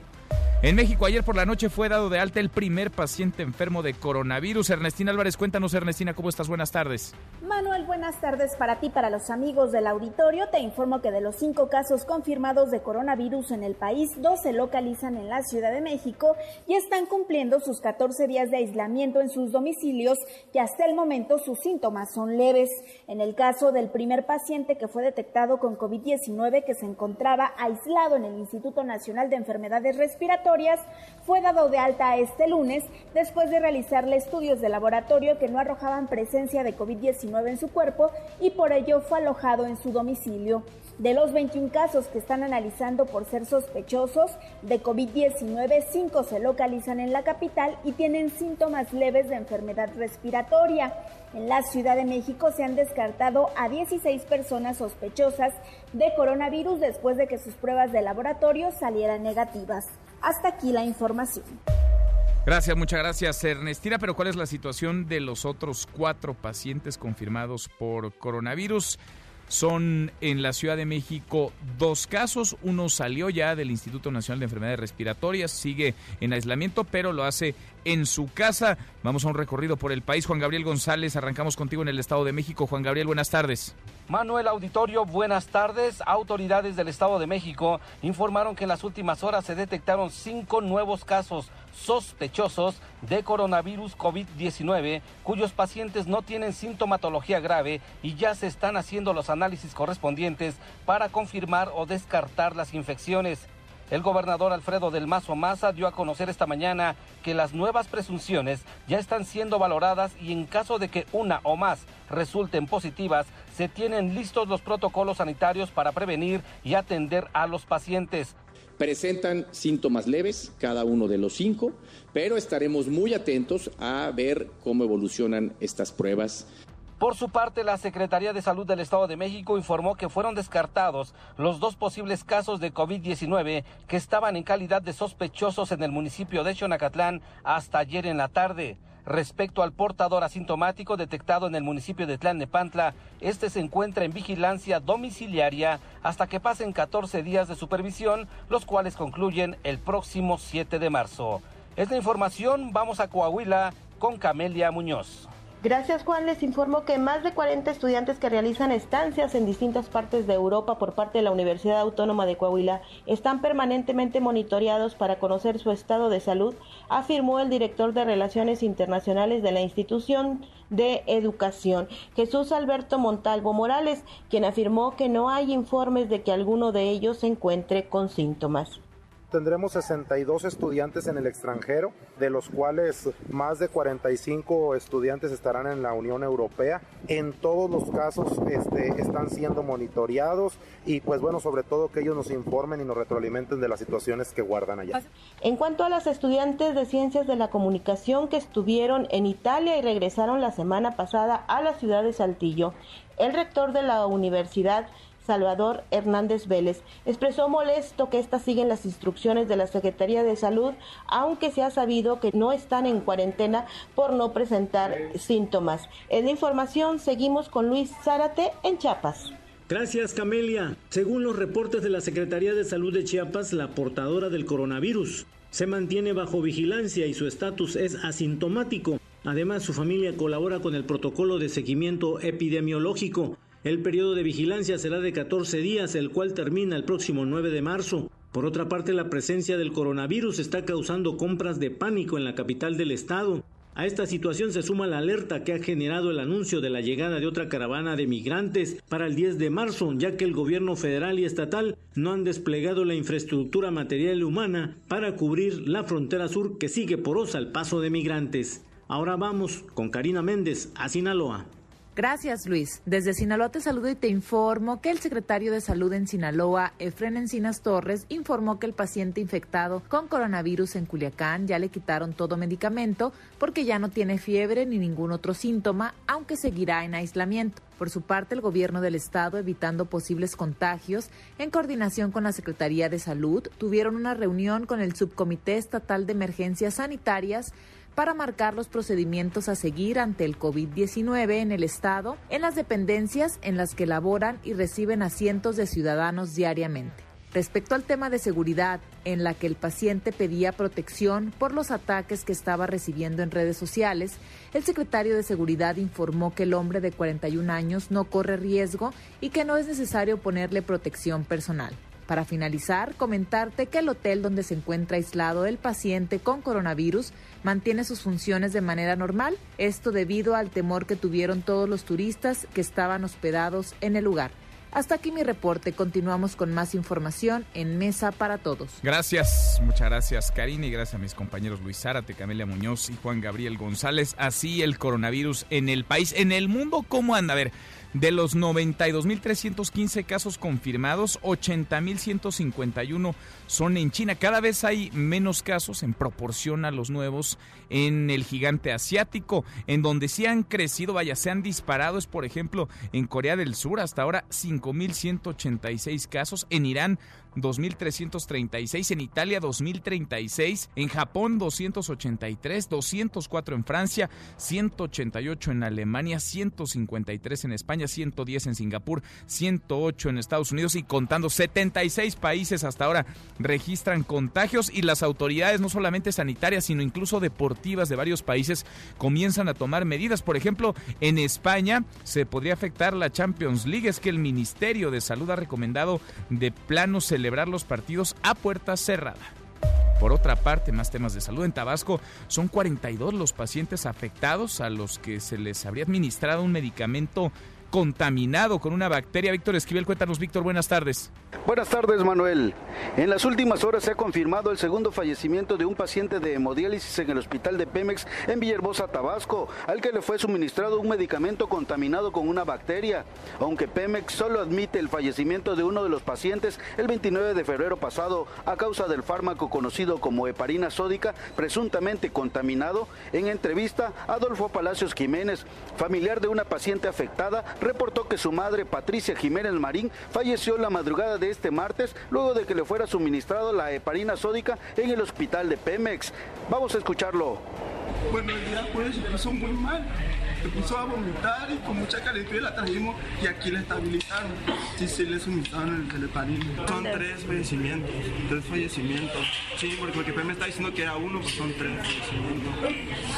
Speaker 3: En México ayer por la noche fue dado de alta el primer paciente enfermo de coronavirus. Ernestina Álvarez, cuéntanos Ernestina, ¿cómo estás? Buenas tardes.
Speaker 19: Manuel, buenas tardes para ti, para los amigos del auditorio. Te informo que de los cinco casos confirmados de coronavirus en el país, dos se localizan en la Ciudad de México y están cumpliendo sus 14 días de aislamiento en sus domicilios y hasta el momento sus síntomas son leves. En el caso del primer paciente que fue detectado con COVID-19 que se encontraba aislado en el Instituto Nacional de Enfermedades Respiratorias, fue dado de alta este lunes después de realizarle estudios de laboratorio que no arrojaban presencia de COVID-19 en su cuerpo y por ello fue alojado en su domicilio. De los 21 casos que están analizando por ser sospechosos de COVID-19, 5 se localizan en la capital y tienen síntomas leves de enfermedad respiratoria. En la Ciudad de México se han descartado a 16 personas sospechosas de coronavirus después de que sus pruebas de laboratorio salieran negativas. Hasta aquí la información.
Speaker 3: Gracias, muchas gracias Ernestina. Pero ¿cuál es la situación de los otros cuatro pacientes confirmados por coronavirus? Son en la Ciudad de México dos casos. Uno salió ya del Instituto Nacional de Enfermedades Respiratorias, sigue en aislamiento, pero lo hace en su casa. Vamos a un recorrido por el país. Juan Gabriel González, arrancamos contigo en el Estado de México. Juan Gabriel, buenas tardes.
Speaker 20: Manuel Auditorio, buenas tardes. Autoridades del Estado de México informaron que en las últimas horas se detectaron cinco nuevos casos sospechosos de coronavirus COVID-19, cuyos pacientes no tienen sintomatología grave y ya se están haciendo los análisis correspondientes para confirmar o descartar las infecciones. El gobernador Alfredo del Mazo Maza dio a conocer esta mañana que las nuevas presunciones ya están siendo valoradas y en caso de que una o más resulten positivas, se tienen listos los protocolos sanitarios para prevenir y atender a los pacientes.
Speaker 21: Presentan síntomas leves, cada uno de los cinco, pero estaremos muy atentos a ver cómo evolucionan estas pruebas
Speaker 20: por su parte, la Secretaría de Salud del Estado de México informó que fueron descartados los dos posibles casos de COVID-19 que estaban en calidad de sospechosos en el municipio de Xonacatlán hasta ayer en la tarde. Respecto al portador asintomático detectado en el municipio de Tlalnepantla, este se encuentra en vigilancia domiciliaria hasta que pasen 14 días de supervisión, los cuales concluyen el próximo 7 de marzo. Esta información, vamos a Coahuila con Camelia Muñoz.
Speaker 22: Gracias Juan, les informo que más de 40 estudiantes que realizan estancias en distintas partes de Europa por parte de la Universidad Autónoma de Coahuila están permanentemente monitoreados para conocer su estado de salud, afirmó el director de Relaciones Internacionales de la institución de Educación, Jesús Alberto Montalvo Morales, quien afirmó que no hay informes de que alguno de ellos se encuentre con síntomas.
Speaker 23: Tendremos 62 estudiantes en el extranjero, de los cuales más de 45 estudiantes estarán en la Unión Europea. En todos los casos este, están siendo monitoreados y pues bueno, sobre todo que ellos nos informen y nos retroalimenten de las situaciones que guardan allá.
Speaker 22: En cuanto a las estudiantes de Ciencias de la Comunicación que estuvieron en Italia y regresaron la semana pasada a la ciudad de Saltillo, el rector de la universidad Salvador Hernández Vélez, expresó molesto que éstas siguen las instrucciones de la Secretaría de Salud, aunque se ha sabido que no están en cuarentena por no presentar síntomas. En la información seguimos con Luis Zárate en Chiapas.
Speaker 24: Gracias, Camelia. Según los reportes de la Secretaría de Salud de Chiapas, la portadora del coronavirus se mantiene bajo vigilancia y su estatus es asintomático. Además, su familia colabora con el protocolo de seguimiento epidemiológico el periodo de vigilancia será de 14 días, el cual termina el próximo 9 de marzo. Por otra parte, la presencia del coronavirus está causando compras de pánico en la capital del estado. A esta situación se suma la alerta que ha generado el anuncio de la llegada de otra caravana de migrantes para el 10 de marzo, ya que el gobierno federal y estatal no han desplegado la infraestructura material y humana para cubrir la frontera sur que sigue porosa al paso de migrantes. Ahora vamos con Karina Méndez a Sinaloa.
Speaker 25: Gracias, Luis. Desde Sinaloa te saludo y te informo que el secretario de Salud en Sinaloa, Efren Encinas Torres, informó que el paciente infectado con coronavirus en Culiacán ya le quitaron todo medicamento porque ya no tiene fiebre ni ningún otro síntoma, aunque seguirá en aislamiento. Por su parte, el gobierno del estado, evitando posibles contagios, en coordinación con la Secretaría de Salud, tuvieron una reunión con el Subcomité Estatal de Emergencias Sanitarias para marcar los procedimientos a seguir ante el COVID-19 en el Estado, en las dependencias en las que laboran y reciben a cientos de ciudadanos diariamente. Respecto al tema de seguridad, en la que el paciente pedía protección por los ataques que estaba recibiendo en redes sociales, el secretario de Seguridad informó que el hombre de 41 años no corre riesgo y que no es necesario ponerle protección personal. Para finalizar, comentarte que el hotel donde se encuentra aislado el paciente con coronavirus mantiene sus funciones de manera normal, esto debido al temor que tuvieron todos los turistas que estaban hospedados en el lugar. Hasta aquí mi reporte. Continuamos con más información en Mesa para Todos.
Speaker 3: Gracias, muchas gracias Karina y gracias a mis compañeros Luis Zárate, Camelia Muñoz y Juan Gabriel González. Así el coronavirus en el país, en el mundo, ¿cómo anda? A ver, de los 92.315 casos confirmados, 80.151 son en China. Cada vez hay menos casos en proporción a los nuevos en el gigante asiático, en donde sí han crecido, vaya, se han disparado, es por ejemplo en Corea del Sur, hasta ahora 5.186 casos, en Irán 2.336, en Italia 2.036, en Japón 283, 204 en Francia, 188 en Alemania, 153 en España España, 110 en Singapur, 108 en Estados Unidos y contando 76 países hasta ahora registran contagios y las autoridades no solamente sanitarias, sino incluso deportivas de varios países comienzan a tomar medidas. Por ejemplo, en España se podría afectar la Champions League. Es que el Ministerio de Salud ha recomendado de plano celebrar los partidos a puerta cerrada. Por otra parte, más temas de salud. En Tabasco son 42 los pacientes afectados a los que se les habría administrado un medicamento contaminado con una bacteria. Víctor Esquivel, cuéntanos, Víctor, buenas tardes.
Speaker 26: Buenas tardes, Manuel. En las últimas horas se ha confirmado el segundo fallecimiento de un paciente de hemodiálisis en el hospital de Pemex en Villahermosa, Tabasco, al que le fue suministrado un medicamento contaminado con una bacteria. Aunque Pemex solo admite el fallecimiento de uno de los pacientes el 29 de febrero pasado a causa del fármaco conocido como heparina sódica, presuntamente contaminado, en entrevista, Adolfo Palacios Jiménez, familiar de una paciente afectada, reportó que su madre, Patricia Jiménez Marín, falleció la madrugada de este martes luego de que le fuera suministrado la heparina sódica en el hospital de Pemex. Vamos a escucharlo.
Speaker 27: Bueno, muy mal. Se puso a vomitar y con mucha calentura la trajimos y aquí la estabilizaron. Sí, sí, le suministraron el heparina. Son tres fallecimientos, tres fallecimientos. Sí, porque, porque me está diciendo que era uno, pues son tres fallecimientos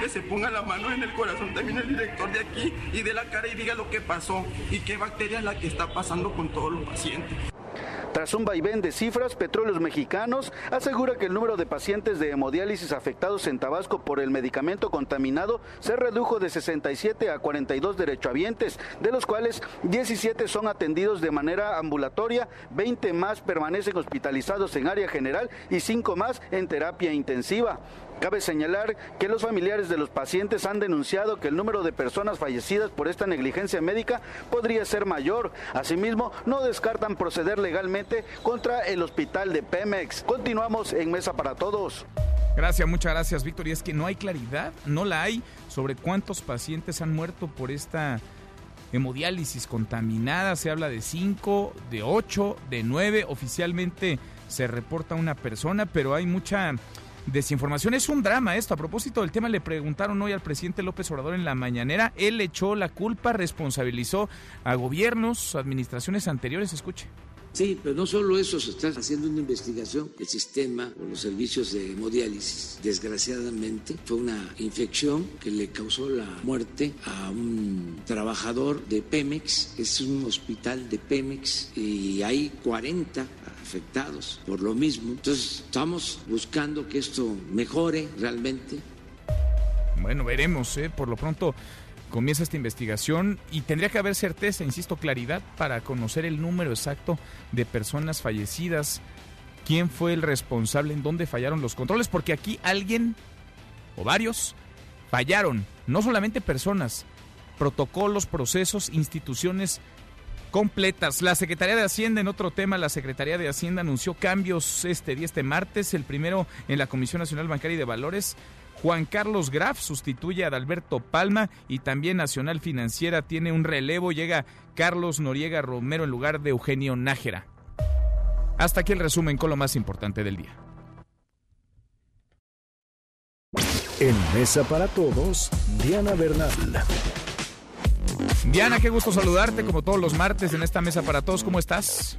Speaker 27: que se ponga la mano en el corazón también el director de aquí y de la cara y diga lo que pasó y qué bacteria es la que está pasando con todos los pacientes.
Speaker 26: Tras un vaivén de cifras, Petróleos Mexicanos asegura que el número de pacientes de hemodiálisis afectados en Tabasco por el medicamento contaminado se redujo de 67 a 42 derechohabientes, de los cuales 17 son atendidos de manera ambulatoria, 20 más permanecen hospitalizados en área general y 5 más en terapia intensiva. Cabe señalar que los familiares de los pacientes han denunciado que el número de personas fallecidas por esta negligencia médica podría ser mayor. Asimismo, no descartan proceder legalmente contra el hospital de Pemex. Continuamos en Mesa para Todos.
Speaker 3: Gracias, muchas gracias, Víctor. Y es que no hay claridad, no la hay sobre cuántos pacientes han muerto por esta hemodiálisis contaminada. Se habla de 5, de 8, de 9. Oficialmente se reporta una persona, pero hay mucha desinformación. Es un drama esto. A propósito del tema, le preguntaron hoy al presidente López Obrador en la mañanera. Él echó la culpa, responsabilizó a gobiernos, administraciones anteriores. Escuche.
Speaker 6: Sí, pero no solo eso, se está haciendo una investigación. El sistema o los servicios de hemodiálisis, desgraciadamente, fue una infección que le causó la muerte a un trabajador de Pemex. Es un hospital de Pemex y hay 40 afectados por lo mismo. Entonces, estamos buscando que esto mejore realmente.
Speaker 3: Bueno, veremos, ¿eh? Por lo pronto comienza esta investigación y tendría que haber certeza, insisto, claridad para conocer el número exacto de personas fallecidas, quién fue el responsable, en dónde fallaron los controles, porque aquí alguien o varios fallaron, no solamente personas, protocolos, procesos, instituciones completas. La Secretaría de Hacienda, en otro tema, la Secretaría de Hacienda anunció cambios este día, este martes, el primero en la Comisión Nacional Bancaria y de Valores. Juan Carlos Graf sustituye a Adalberto Palma y también Nacional Financiera tiene un relevo. Llega Carlos Noriega Romero en lugar de Eugenio Nájera. Hasta aquí el resumen con lo más importante del día.
Speaker 2: En Mesa para Todos, Diana Bernal.
Speaker 3: Diana, qué gusto saludarte como todos los martes en esta Mesa para Todos. ¿Cómo estás?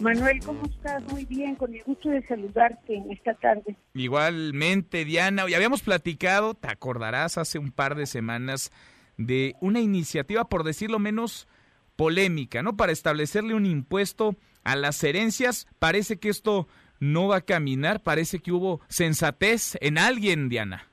Speaker 28: Manuel, ¿cómo estás? Muy bien, con el gusto de saludarte en esta tarde.
Speaker 3: Igualmente, Diana. Hoy habíamos platicado, te acordarás, hace un par de semanas de una iniciativa, por decirlo menos, polémica, ¿no? Para establecerle un impuesto a las herencias. Parece que esto no va a caminar, parece que hubo sensatez en alguien, Diana.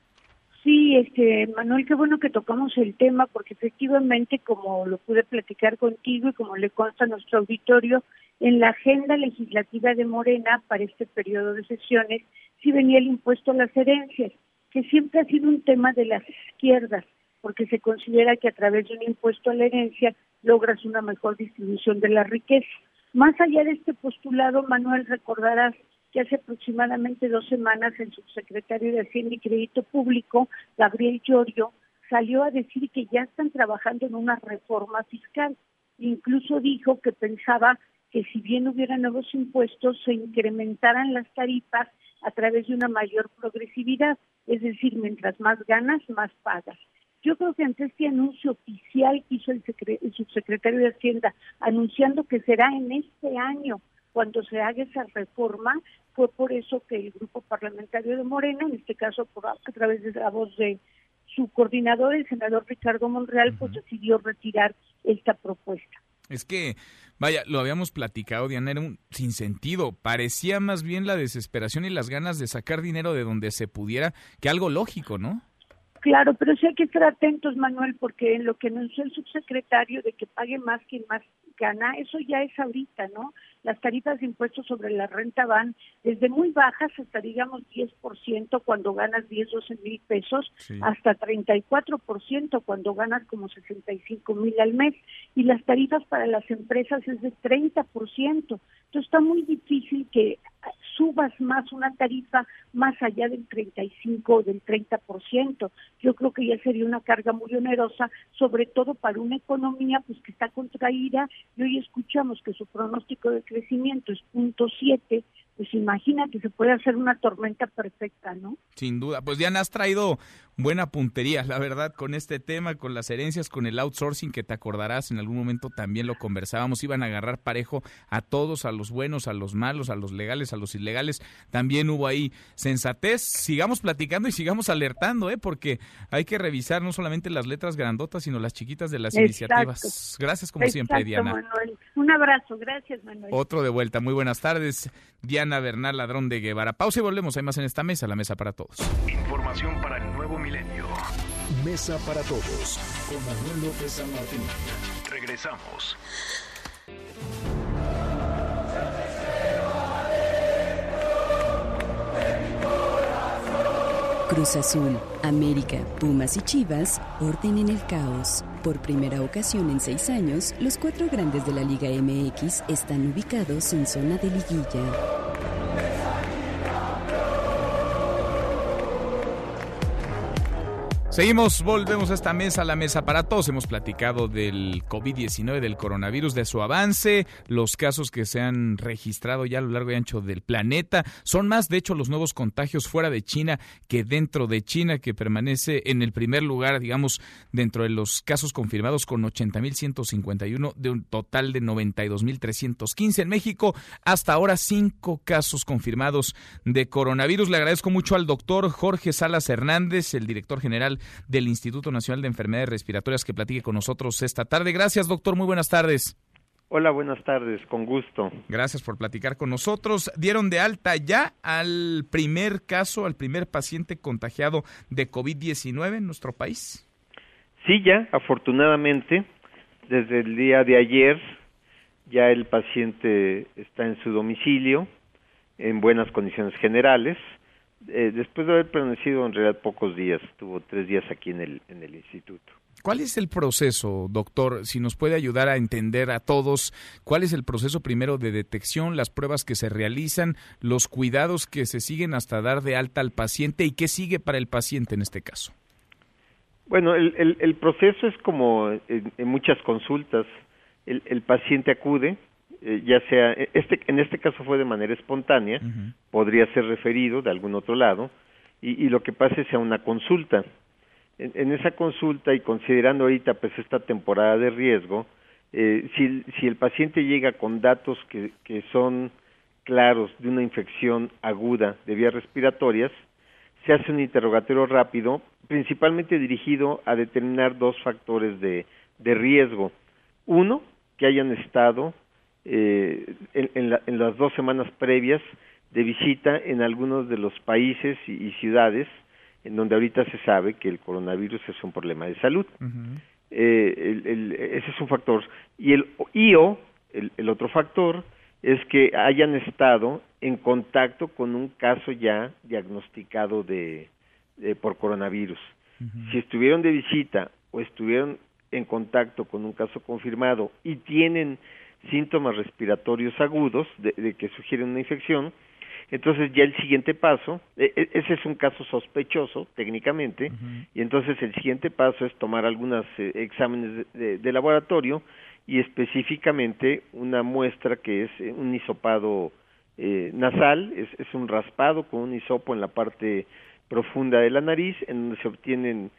Speaker 28: Sí, este, Manuel, qué bueno que tocamos el tema porque efectivamente, como lo pude platicar contigo y como le consta a nuestro auditorio, en la agenda legislativa de Morena para este periodo de sesiones sí venía el impuesto a las herencias, que siempre ha sido un tema de las izquierdas, porque se considera que a través de un impuesto a la herencia logras una mejor distribución de la riqueza. Más allá de este postulado, Manuel, recordarás que hace aproximadamente dos semanas el subsecretario de Hacienda y Crédito Público, Gabriel Llorio, salió a decir que ya están trabajando en una reforma fiscal. Incluso dijo que pensaba que si bien hubiera nuevos impuestos, se incrementaran las tarifas a través de una mayor progresividad, es decir, mientras más ganas, más pagas. Yo creo que ante este anuncio oficial que hizo el, el subsecretario de Hacienda, anunciando que será en este año cuando se haga esa reforma, fue por eso que el grupo parlamentario de Morena, en este caso por, a través de la voz de su coordinador, el senador Ricardo Monreal, pues decidió retirar esta propuesta.
Speaker 3: Es que, vaya, lo habíamos platicado, Diana, era un sinsentido. Parecía más bien la desesperación y las ganas de sacar dinero de donde se pudiera que algo lógico, ¿no?
Speaker 28: Claro, pero sí hay que estar atentos, Manuel, porque en lo que anunció el subsecretario de que pague más quien más gana, eso ya es ahorita, ¿no? Las tarifas de impuestos sobre la renta van desde muy bajas hasta, digamos, 10% cuando ganas 10, 12 mil pesos, hasta 34% cuando ganas como 65 mil al mes. Y las tarifas para las empresas es de 30%. Entonces está muy difícil que subas más una tarifa más allá del 35 o del 30%. Yo creo que ya sería una carga muy onerosa, sobre todo para una economía pues que está contraída y hoy escuchamos que su pronóstico de crecimiento es punto siete, pues imagina que se puede hacer una tormenta perfecta, ¿no?
Speaker 3: Sin duda. Pues Diana, has traído buena puntería, la verdad, con este tema, con las herencias, con el outsourcing, que te acordarás, en algún momento también lo conversábamos, iban a agarrar parejo a todos, a los buenos, a los malos, a los legales, a los ilegales. También hubo ahí sensatez. Sigamos platicando y sigamos alertando, ¿eh? porque hay que revisar no solamente las letras grandotas, sino las chiquitas de las iniciativas. Gracias, como siempre, Diana.
Speaker 28: Un abrazo, gracias, Manuel.
Speaker 3: Otro de vuelta. Muy buenas tardes, Diana Bernal, ladrón de Guevara. Pausa y volvemos. Hay más en esta mesa, la mesa para todos.
Speaker 2: Información para el nuevo milenio. Mesa para todos con Manuel López San Martín. Regresamos.
Speaker 5: Cruz Azul, América, Pumas y Chivas, orden en el caos. Por primera ocasión en seis años, los cuatro grandes de la Liga MX están ubicados en zona de liguilla.
Speaker 3: Seguimos, volvemos a esta mesa, la mesa para todos. Hemos platicado del COVID-19, del coronavirus, de su avance, los casos que se han registrado ya a lo largo y ancho del planeta. Son más, de hecho, los nuevos contagios fuera de China que dentro de China, que permanece en el primer lugar, digamos, dentro de los casos confirmados con 80.151 de un total de 92.315 en México. Hasta ahora, cinco casos confirmados de coronavirus. Le agradezco mucho al doctor Jorge Salas Hernández, el director general del Instituto Nacional de Enfermedades Respiratorias que platique con nosotros esta tarde. Gracias, doctor. Muy buenas tardes.
Speaker 29: Hola, buenas tardes, con gusto.
Speaker 3: Gracias por platicar con nosotros. ¿Dieron de alta ya al primer caso, al primer paciente contagiado de COVID-19 en nuestro país?
Speaker 29: Sí, ya, afortunadamente, desde el día de ayer ya el paciente está en su domicilio en buenas condiciones generales. Eh, después de haber permanecido en realidad pocos días, estuvo tres días aquí en el, en el instituto.
Speaker 3: ¿Cuál es el proceso, doctor? Si nos puede ayudar a entender a todos, ¿cuál es el proceso primero de detección, las pruebas que se realizan, los cuidados que se siguen hasta dar de alta al paciente y qué sigue para el paciente en este caso?
Speaker 29: Bueno, el, el, proceso es como en, muchas consultas. El, el paciente acude, eh, ya sea, e, este, en este caso fue de manera espontánea, podría ser referido de algún otro lado, y, lo que pase sea una consulta. En, esa consulta y considerando ahorita pues esta temporada de riesgo, eh, si, si el paciente llega con datos que, que son claros de una infección aguda de vías respiratorias, se hace un interrogatorio rápido, principalmente dirigido a determinar dos factores de, de riesgo. Uno, que hayan estado eh, en, en, las dos semanas previas de visita en algunos de los países y, ciudades en donde ahorita se sabe que el coronavirus es un problema de salud. eh, el, ese es un factor. Y el IO, el, el, otro factor, es que hayan estado en contacto con un caso ya diagnosticado de, por coronavirus. Si estuvieron de visita o estuvieron en contacto con un caso confirmado y tienen síntomas respiratorios agudos de, que sugieren una infección, entonces ya el siguiente paso, e, e, ese es un caso sospechoso técnicamente, y entonces el siguiente paso es tomar algunos eh, exámenes de, laboratorio y específicamente una muestra que es eh, un hisopado eh, nasal, es, es, un raspado con un hisopo en la parte profunda de la nariz, en donde se obtienen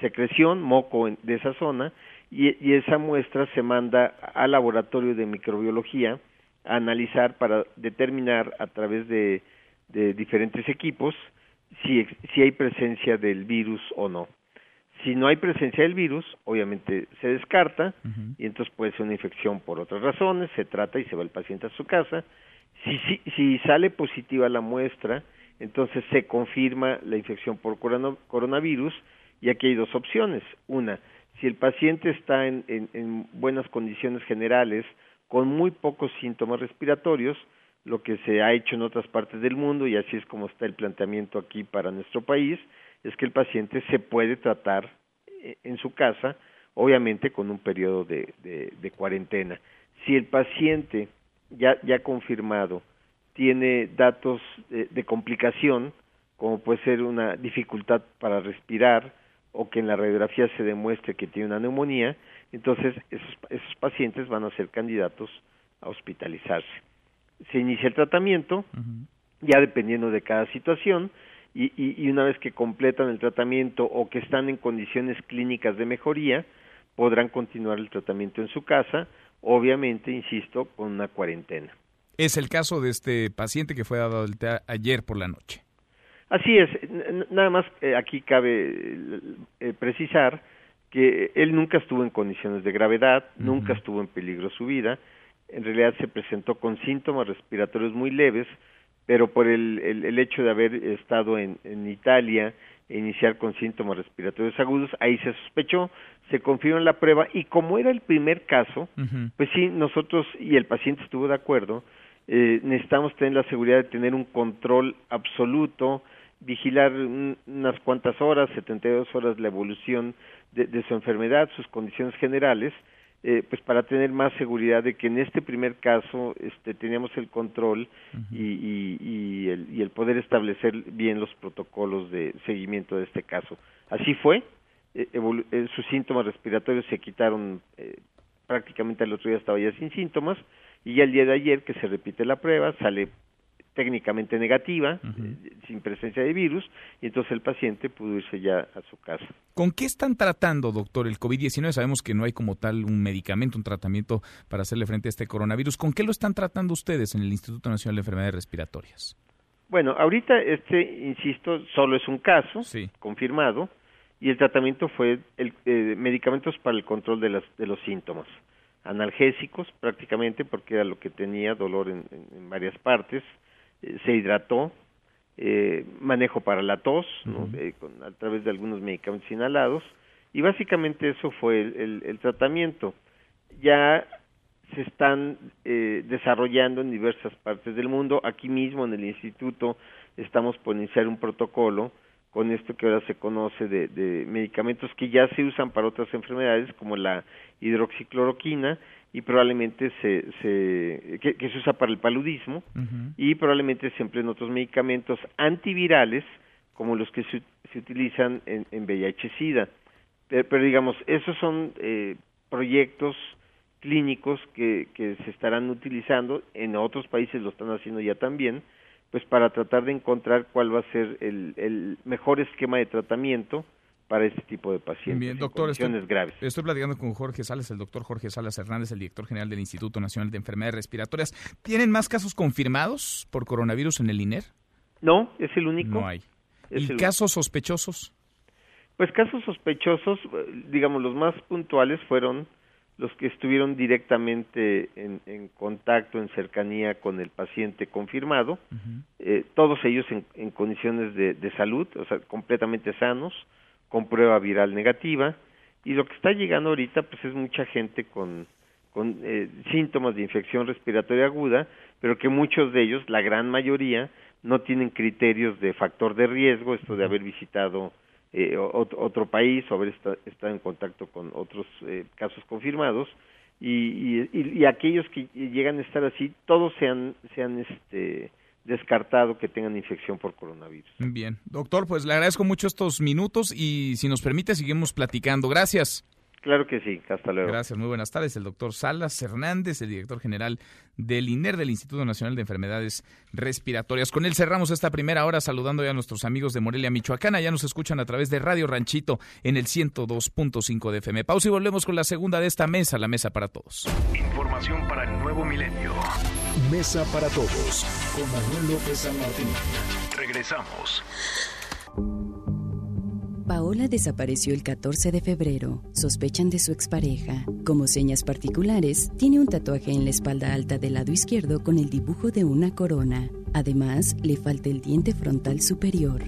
Speaker 29: secreción, moco de esa zona, y, esa muestra se manda al laboratorio de microbiología a analizar para determinar a través de, diferentes equipos si, si hay presencia del virus o no. Si no hay presencia del virus, obviamente se descarta y entonces puede ser una infección por otras razones, se trata y se va el paciente a su casa. Si, si, si sale positiva la muestra, entonces se confirma la infección por coronavirus y aquí hay dos opciones. Una, si el paciente está en, en, buenas condiciones generales, con muy pocos síntomas respiratorios, lo que se ha hecho en otras partes del mundo, y así es como está el planteamiento aquí para nuestro país, es que el paciente se puede tratar eh, en su casa, obviamente con un periodo de, de, cuarentena. Si el paciente ya, ya confirmado tiene datos de, de complicación, como puede ser una dificultad para respirar, o que en la radiografía se demuestre que tiene una neumonía, entonces esos, esos pacientes van a ser candidatos a hospitalizarse. Se inicia el tratamiento, ya dependiendo de cada situación, y, y, una vez que completan el tratamiento o que están en condiciones clínicas de mejoría, podrán continuar el tratamiento en su casa, obviamente, insisto, con una cuarentena.
Speaker 3: Es el caso de este paciente que fue dado ayer por la noche.
Speaker 29: Así es, nada más eh, aquí cabe eh, precisar que él nunca estuvo en condiciones de gravedad, nunca estuvo en peligro su vida, en realidad se presentó con síntomas respiratorios muy leves, pero por el, el, hecho de haber estado en, en Italia e iniciar con síntomas respiratorios agudos, ahí se sospechó, se confió en la prueba y como era el primer caso, pues sí, nosotros y el paciente estuvo de acuerdo, eh, necesitamos tener la seguridad de tener un control absoluto, vigilar unas cuantas horas, 72 horas la evolución de, su enfermedad, sus condiciones generales, eh, pues para tener más seguridad de que en este primer caso este, teníamos el control y, y, el, y, el, poder establecer bien los protocolos de seguimiento de este caso. Así fue, eh, eh, sus síntomas respiratorios se quitaron prácticamente al otro día estaba ya sin síntomas y ya el día de ayer que se repite la prueba sale técnicamente negativa, eh, sin presencia de virus, y entonces el paciente pudo irse ya a su casa.
Speaker 3: ¿Con qué están tratando, doctor, el COVID-19? Sabemos que no hay como tal un medicamento, un tratamiento para hacerle frente a este coronavirus. ¿Con qué lo están tratando ustedes en el Instituto Nacional de Enfermedades Respiratorias?
Speaker 29: Bueno, ahorita este, insisto, solo es un caso confirmado y el tratamiento fue el, eh, medicamentos para el control de, las, de los síntomas analgésicos prácticamente porque era lo que tenía dolor en varias partes, se hidrató, eh, manejo para la tos, eh, a través de algunos medicamentos inhalados, y básicamente eso fue el, tratamiento. Ya se están desarrollando en diversas partes del mundo. Aquí mismo en el instituto estamos por iniciar un protocolo con esto que ahora se conoce de, de medicamentos que ya se usan para otras enfermedades como la hidroxicloroquina y probablemente se, se que, se usa para el paludismo y probablemente se empleen otros medicamentos antivirales como los que se, se utilizan en, en VIH-Sida. Pero, digamos, esos son eh, proyectos clínicos que, que se estarán utilizando, en otros países lo están haciendo ya también, pues para tratar de encontrar cuál va a ser el, el mejor esquema de tratamiento para este tipo de pacientes
Speaker 3: Bien, doctor,
Speaker 29: estoy, graves.
Speaker 3: Estoy platicando con Jorge Salas, el doctor Jorge Salas Hernández, el director general del Instituto Nacional de Enfermedades Respiratorias. ¿Tienen más casos confirmados por coronavirus en el INER?
Speaker 29: No, es el único.
Speaker 3: No hay. ¿Y casos sospechosos?
Speaker 29: Pues casos sospechosos, digamos, los más puntuales fueron los que estuvieron directamente en, contacto, en cercanía con el paciente confirmado, eh, todos ellos en, condiciones de, de, salud, o sea, completamente sanos, con prueba viral negativa. Y lo que está llegando ahorita pues es mucha gente con, con eh, síntomas de infección respiratoria aguda, pero que muchos de ellos, la gran mayoría, no tienen criterios de factor de riesgo, esto de haber visitado eh, otro, país o haber estado en contacto con otros eh, casos confirmados, y, y, y, aquellos que llegan a estar así, todos sean, sean este, descartado que tengan infección por coronavirus.
Speaker 3: Bien, doctor, pues le agradezco mucho estos minutos y si nos permite seguimos platicando. Gracias.
Speaker 29: Claro que sí, hasta luego.
Speaker 3: Gracias, muy buenas tardes. El doctor Salas Hernández, el director general del INER, del Instituto Nacional de Enfermedades Respiratorias. Con él cerramos esta primera hora saludando ya a nuestros amigos de Morelia, Michoacán. Ya nos escuchan a través de Radio Ranchito en el 102.5 de FM. Pausa y volvemos con la segunda de esta mesa, la mesa para todos.
Speaker 2: Información para el nuevo milenio. Mesa para todos con Manuel López San Martín. Regresamos.
Speaker 5: Paola desapareció el 14 de febrero. Sospechan de su expareja. Como señas particulares, tiene un tatuaje en la espalda alta del lado izquierdo con el dibujo de una corona. Además, le falta el diente frontal superior.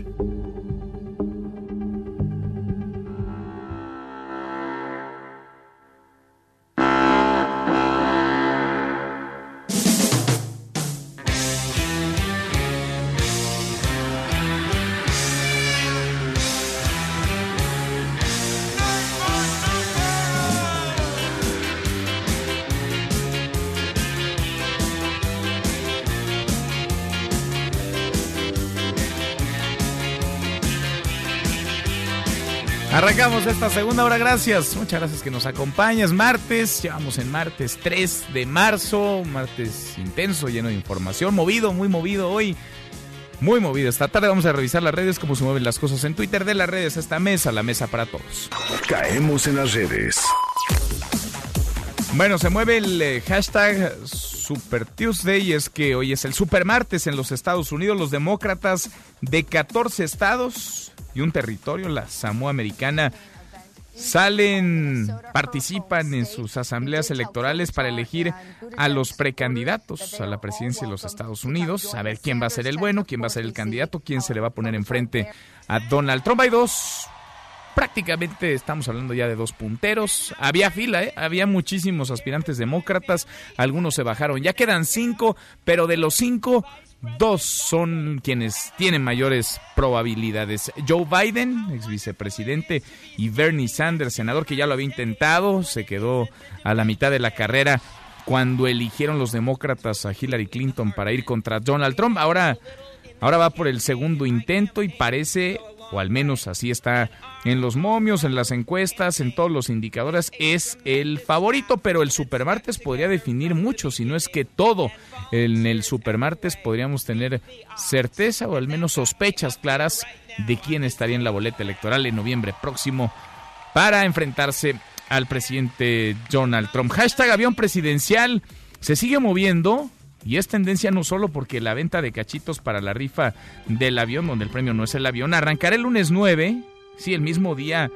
Speaker 3: Arrancamos esta segunda hora, gracias. Muchas gracias que nos acompañas. Martes, llevamos en martes 3 de marzo, martes intenso, lleno de información, movido, muy movido hoy. Muy movido. Esta tarde vamos a revisar las redes, cómo se mueven las cosas en Twitter de las redes, esta mesa, la mesa para todos.
Speaker 2: Caemos en las redes.
Speaker 3: Bueno, se mueve el eh, hashtag Super Tuesday y es que hoy es el Super Martes en los Estados Unidos. Los demócratas de 14 estados y un territorio, la Samoa Americana, salen, participan en sus asambleas electorales para elegir a los precandidatos a la presidencia de los Estados Unidos, a ver quién va a ser el bueno, quién va a ser el candidato, quién se le va a poner enfrente a Donald Trump. Hay dos, prácticamente estamos hablando ya de dos punteros. Había fila, ¿eh? había muchísimos aspirantes demócratas, algunos se bajaron, ya quedan cinco, pero de los cinco Dos son quienes tienen mayores probabilidades. Joe Biden, ex vicepresidente, y Bernie Sanders, senador que ya lo había intentado, se quedó a la mitad de la carrera cuando eligieron los demócratas a Hillary Clinton para ir contra Donald Trump. Ahora, ahora va por el segundo intento y parece o al menos así está en los momios, en las encuestas, en todos los indicadores, es el favorito, pero el Supermartes podría definir mucho, si no es que todo. En el Supermartes podríamos tener certeza o al menos sospechas claras de quién estaría en la boleta electoral en noviembre próximo para enfrentarse al presidente Donald Trump. Hashtag avión presidencial se sigue moviendo y es tendencia no solo porque la venta de cachitos para la rifa del avión, donde el premio no es el avión, arrancará el lunes 9, sí, el mismo día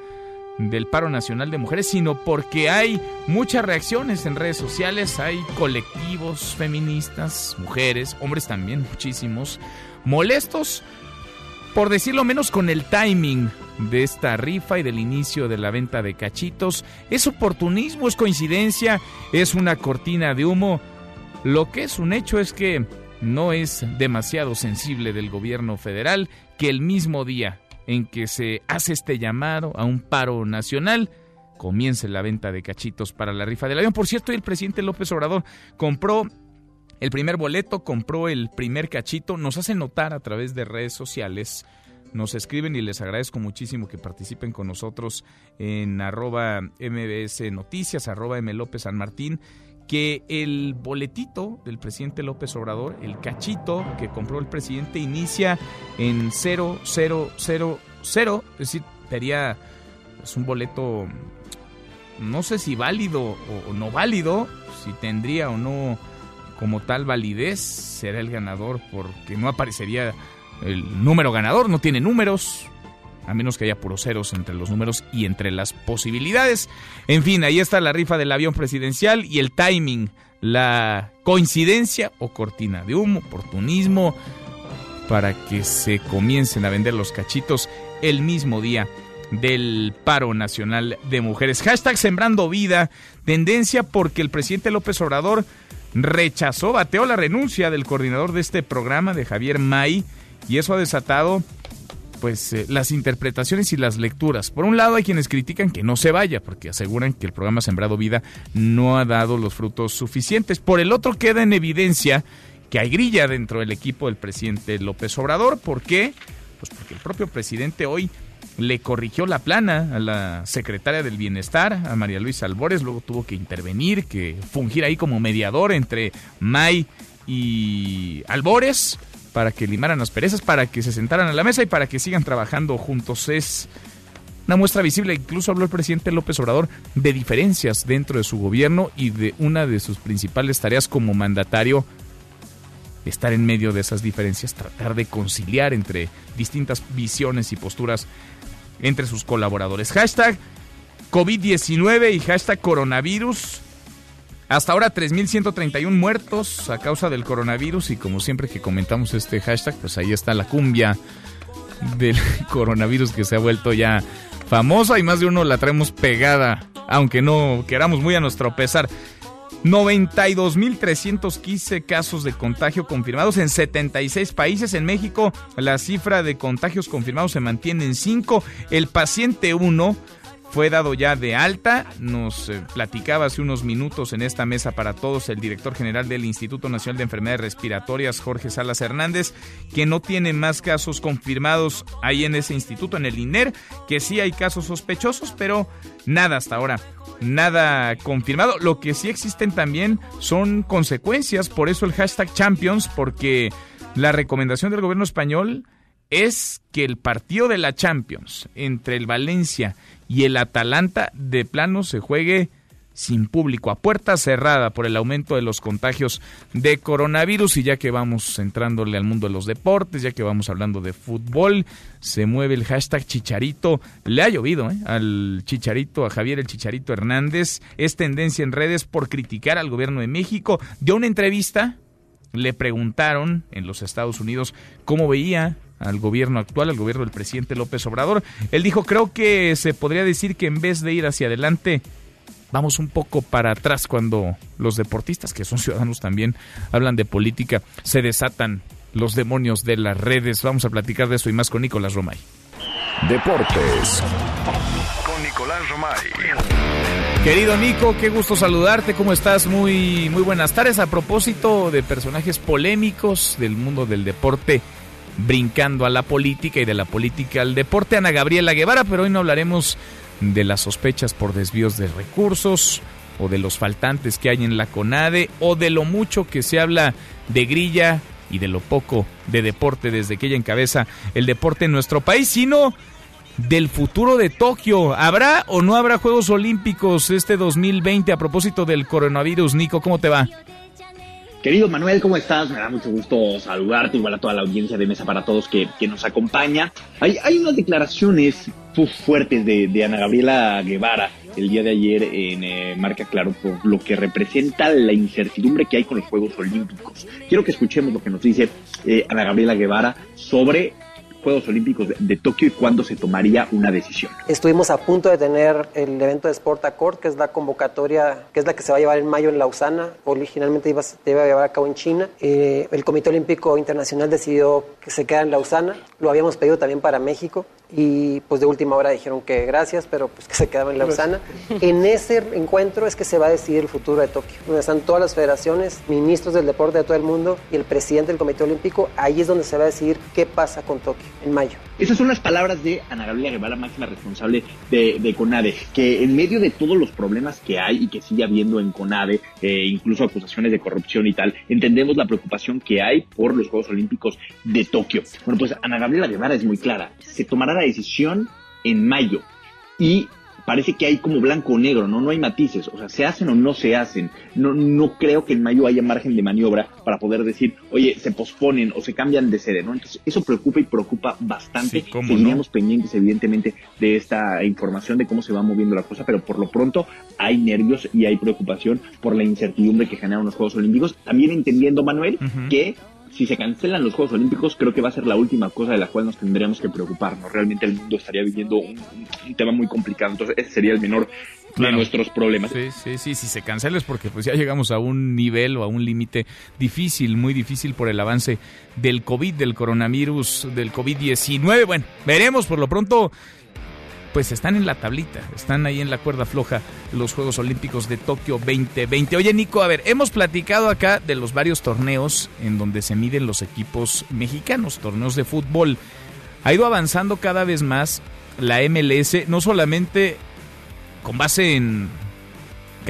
Speaker 3: del paro nacional de mujeres, sino porque hay muchas reacciones en redes sociales, hay colectivos feministas, mujeres, hombres también, muchísimos, molestos, por decirlo menos, con el timing de esta rifa y del inicio de la venta de cachitos. Es oportunismo, es coincidencia, es una cortina de humo lo que es un hecho es que no es demasiado sensible del gobierno federal que el mismo día en que se hace este llamado a un paro nacional, comience la venta de cachitos para la rifa del avión. Por cierto, el presidente López Obrador compró el primer boleto, compró el primer cachito, nos hace notar a través de redes sociales, nos escriben y les agradezco muchísimo que participen con nosotros en arroba mbs noticias, arroba m López San Martín que el boletito del presidente López Obrador, el cachito que compró el presidente, inicia en 0000, es decir, sería pues, un boleto, no sé si válido o no válido, si tendría o no como tal validez, será el ganador porque no aparecería el número ganador, no tiene números, a menos que haya puros ceros entre los números y entre las posibilidades. En fin, ahí está la rifa del avión presidencial y el timing, la coincidencia o cortina de humo, oportunismo, para que se comiencen a vender los cachitos el mismo día del paro nacional de mujeres. Hashtag Sembrando Vida, tendencia porque el presidente López Obrador rechazó, bateó la renuncia del coordinador de este programa, de Javier May, y eso ha desatado pues eh, las interpretaciones y las lecturas. Por un lado hay quienes critican que no se vaya porque aseguran que el programa Sembrado Vida no ha dado los frutos suficientes. Por el otro queda en evidencia que hay grilla dentro del equipo del presidente López Obrador. ¿Por qué? Pues porque el propio presidente hoy le corrigió la plana a la secretaria del Bienestar, a María Luisa Albores, luego tuvo que intervenir, que fungir ahí como mediador entre May y Albores para que limaran las perezas, para que se sentaran a la mesa y para que sigan trabajando juntos. Es una muestra visible, incluso habló el presidente López Obrador de diferencias dentro de su gobierno y de una de sus principales tareas como mandatario estar en medio de esas diferencias, tratar de conciliar entre distintas visiones y posturas entre sus colaboradores. Hashtag COVID-19 y hashtag coronavirus. Hasta ahora 3.131 muertos a causa del coronavirus y como siempre que comentamos este hashtag, pues ahí está la cumbia del (laughs) coronavirus que se ha vuelto ya famosa y más de uno la traemos pegada, aunque no queramos muy a nuestro pesar. 92.315 casos de contagio confirmados en 76 países. En México la cifra de contagios confirmados se mantiene en 5. El paciente 1 fue dado ya de alta. Nos eh, platicaba hace unos minutos en esta mesa para todos el director general del Instituto Nacional de Enfermedades Respiratorias, Jorge Salas Hernández, que no tiene más casos confirmados ahí en ese instituto, en el INER, que sí hay casos sospechosos, pero nada hasta ahora. Nada confirmado. Lo que sí existen también son consecuencias, por eso el hashtag Champions, porque la recomendación del gobierno español es que el partido de la Champions entre el Valencia y el Atalanta de plano se juegue sin público, a puerta cerrada por el aumento de los contagios de coronavirus. Y ya que vamos entrándole al mundo de los deportes, ya que vamos hablando de fútbol, se mueve el hashtag Chicharito, le ha llovido ¿eh? al Chicharito, a Javier el Chicharito Hernández, es tendencia en redes por criticar al gobierno de México, dio una entrevista, le preguntaron en los Estados Unidos cómo veía al gobierno actual, al gobierno del presidente López Obrador. Él dijo, creo que se podría decir que en vez de ir hacia adelante, vamos un poco para atrás cuando los deportistas, que son (laughs) ciudadanos también, hablan de política, se desatan los demonios de las redes. Vamos a platicar de eso y más con Nicolás Romay.
Speaker 2: Deportes. Con Nicolás Romay.
Speaker 3: Querido Nico, qué gusto saludarte. ¿Cómo estás? Muy, muy buenas tardes. A propósito de personajes polémicos del mundo del deporte, brincando a la política y de la política al deporte. Ana Gabriela Guevara, pero hoy no hablaremos de las sospechas por desvíos de recursos o de los faltantes que hay en la CONADE o de lo mucho que se habla de grilla y de lo poco de deporte desde que ella encabeza el deporte en nuestro país, sino del futuro de Tokio. ¿Habrá o no habrá Juegos Olímpicos este 2020 a propósito del coronavirus? Nico, ¿cómo te va?
Speaker 30: Querido Manuel, ¿cómo estás? Me da mucho gusto saludarte, igual a toda la audiencia de Mesa para Todos que, nos acompaña. Hay, hay unas declaraciones fuertes de, Ana Gabriela Guevara el día de ayer en eh, Marca Claro por lo que representa la incertidumbre que hay con los Juegos Olímpicos. Quiero que escuchemos lo que nos dice eh, Ana Gabriela Guevara sobre Juegos Olímpicos de, Tokio y cuándo se tomaría una decisión.
Speaker 31: Estuvimos a punto de tener el evento de Sport Accord, que es la convocatoria, que es la que se va a llevar en mayo en Lausana. Originalmente iba, se iba a llevar a cabo en China. Eh, el Comité Olímpico Internacional decidió que se queda en Lausana. Lo habíamos pedido también para México y pues de última hora dijeron que gracias, pero pues que se quedaba en Lausana. En ese encuentro es que se va a decidir el futuro de Tokio, donde están todas las federaciones, ministros del deporte de todo el mundo y el presidente del Comité Olímpico. Ahí es donde se va a decidir qué pasa con Tokio en mayo.
Speaker 30: Esas son las palabras de Ana Gabriela Guevara, máxima responsable de, de, CONADE, que en medio de todos los problemas que hay y que sigue habiendo en CONADE, eh, incluso acusaciones de corrupción y tal, entendemos la preocupación que hay por los Juegos Olímpicos de Tokio. Bueno, pues Ana Gabriela Guevara es muy clara, se tomará la decisión en mayo y parece que hay como blanco o negro, ¿no? No hay matices, o sea, se hacen o no se hacen. No, no creo que en mayo haya margen de maniobra para poder decir, oye, se posponen o se cambian de sede, ¿no? Entonces, eso preocupa y preocupa bastante. Sí, pendientes, evidentemente, de esta información, de cómo se va moviendo la cosa, pero por lo pronto hay nervios y hay preocupación por la incertidumbre que generan los Juegos Olímpicos. También entendiendo, Manuel, que si se cancelan los Juegos Olímpicos, creo que va a ser la última cosa de la cual nos tendríamos que preocuparnos. Realmente el mundo estaría viviendo un, tema muy complicado. Entonces, ese sería el menor de nuestros problemas.
Speaker 3: Sí, sí, sí. Si se cancela es porque pues ya llegamos a un nivel o a un límite difícil, muy difícil por el avance del COVID, del coronavirus, del COVID-19. Bueno, veremos por lo pronto pues están en la tablita, están ahí en la cuerda floja los Juegos Olímpicos de Tokio 2020. Oye Nico, a ver, hemos platicado acá de los varios torneos en donde se miden los equipos mexicanos, torneos de fútbol. Ha ido avanzando cada vez más la MLS, no solamente con base en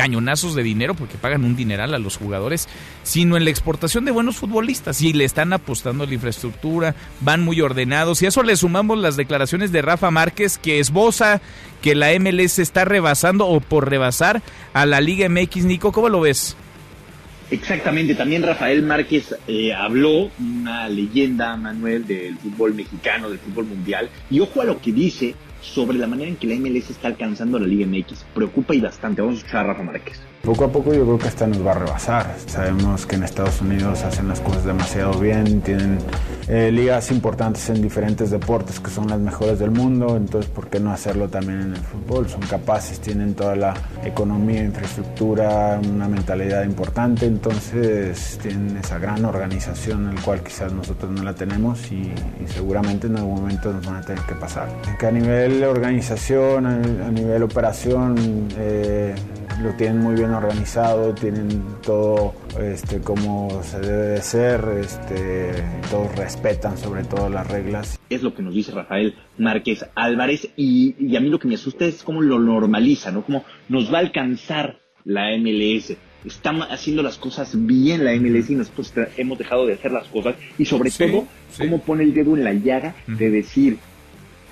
Speaker 3: cañonazos de dinero porque pagan un dineral a los jugadores, sino en la exportación de buenos futbolistas y le están apostando a la infraestructura, van muy ordenados y a eso le sumamos las declaraciones de Rafa Márquez que esboza que la MLS está rebasando o por rebasar a la Liga MX. Nico, ¿cómo lo ves?
Speaker 30: Exactamente, también Rafael Márquez eh, habló, una leyenda, Manuel, del fútbol mexicano, del fútbol mundial, y ojo a lo que dice sobre la manera en que la MLS está alcanzando la Liga MX. Preocupa y bastante. Vamos a escuchar a Rafa Márquez.
Speaker 32: Poco a poco yo creo que esta nos va a rebasar. Sabemos que en Estados Unidos hacen las cosas demasiado bien, tienen eh, ligas importantes en diferentes deportes que son las mejores del mundo, entonces ¿por qué no hacerlo también en el fútbol? Son capaces, tienen toda la economía, infraestructura, una mentalidad importante, entonces tienen esa gran organización, el cual quizás nosotros no la tenemos y, seguramente en algún momento nos van a tener que pasar. Que a nivel organización, a, nivel operación, eh, lo tienen muy bien organizado, tienen todo este, como se debe de ser, este, todos respetan sobre todo las reglas.
Speaker 30: Es lo que nos dice Rafael Márquez Álvarez y, a mí lo que me asusta es cómo lo normaliza, ¿no? Cómo nos va a alcanzar la MLS. Está haciendo las cosas bien la MLS y nosotros hemos dejado de hacer las cosas y sobre todo cómo pone el dedo en la llaga de decir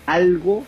Speaker 30: algo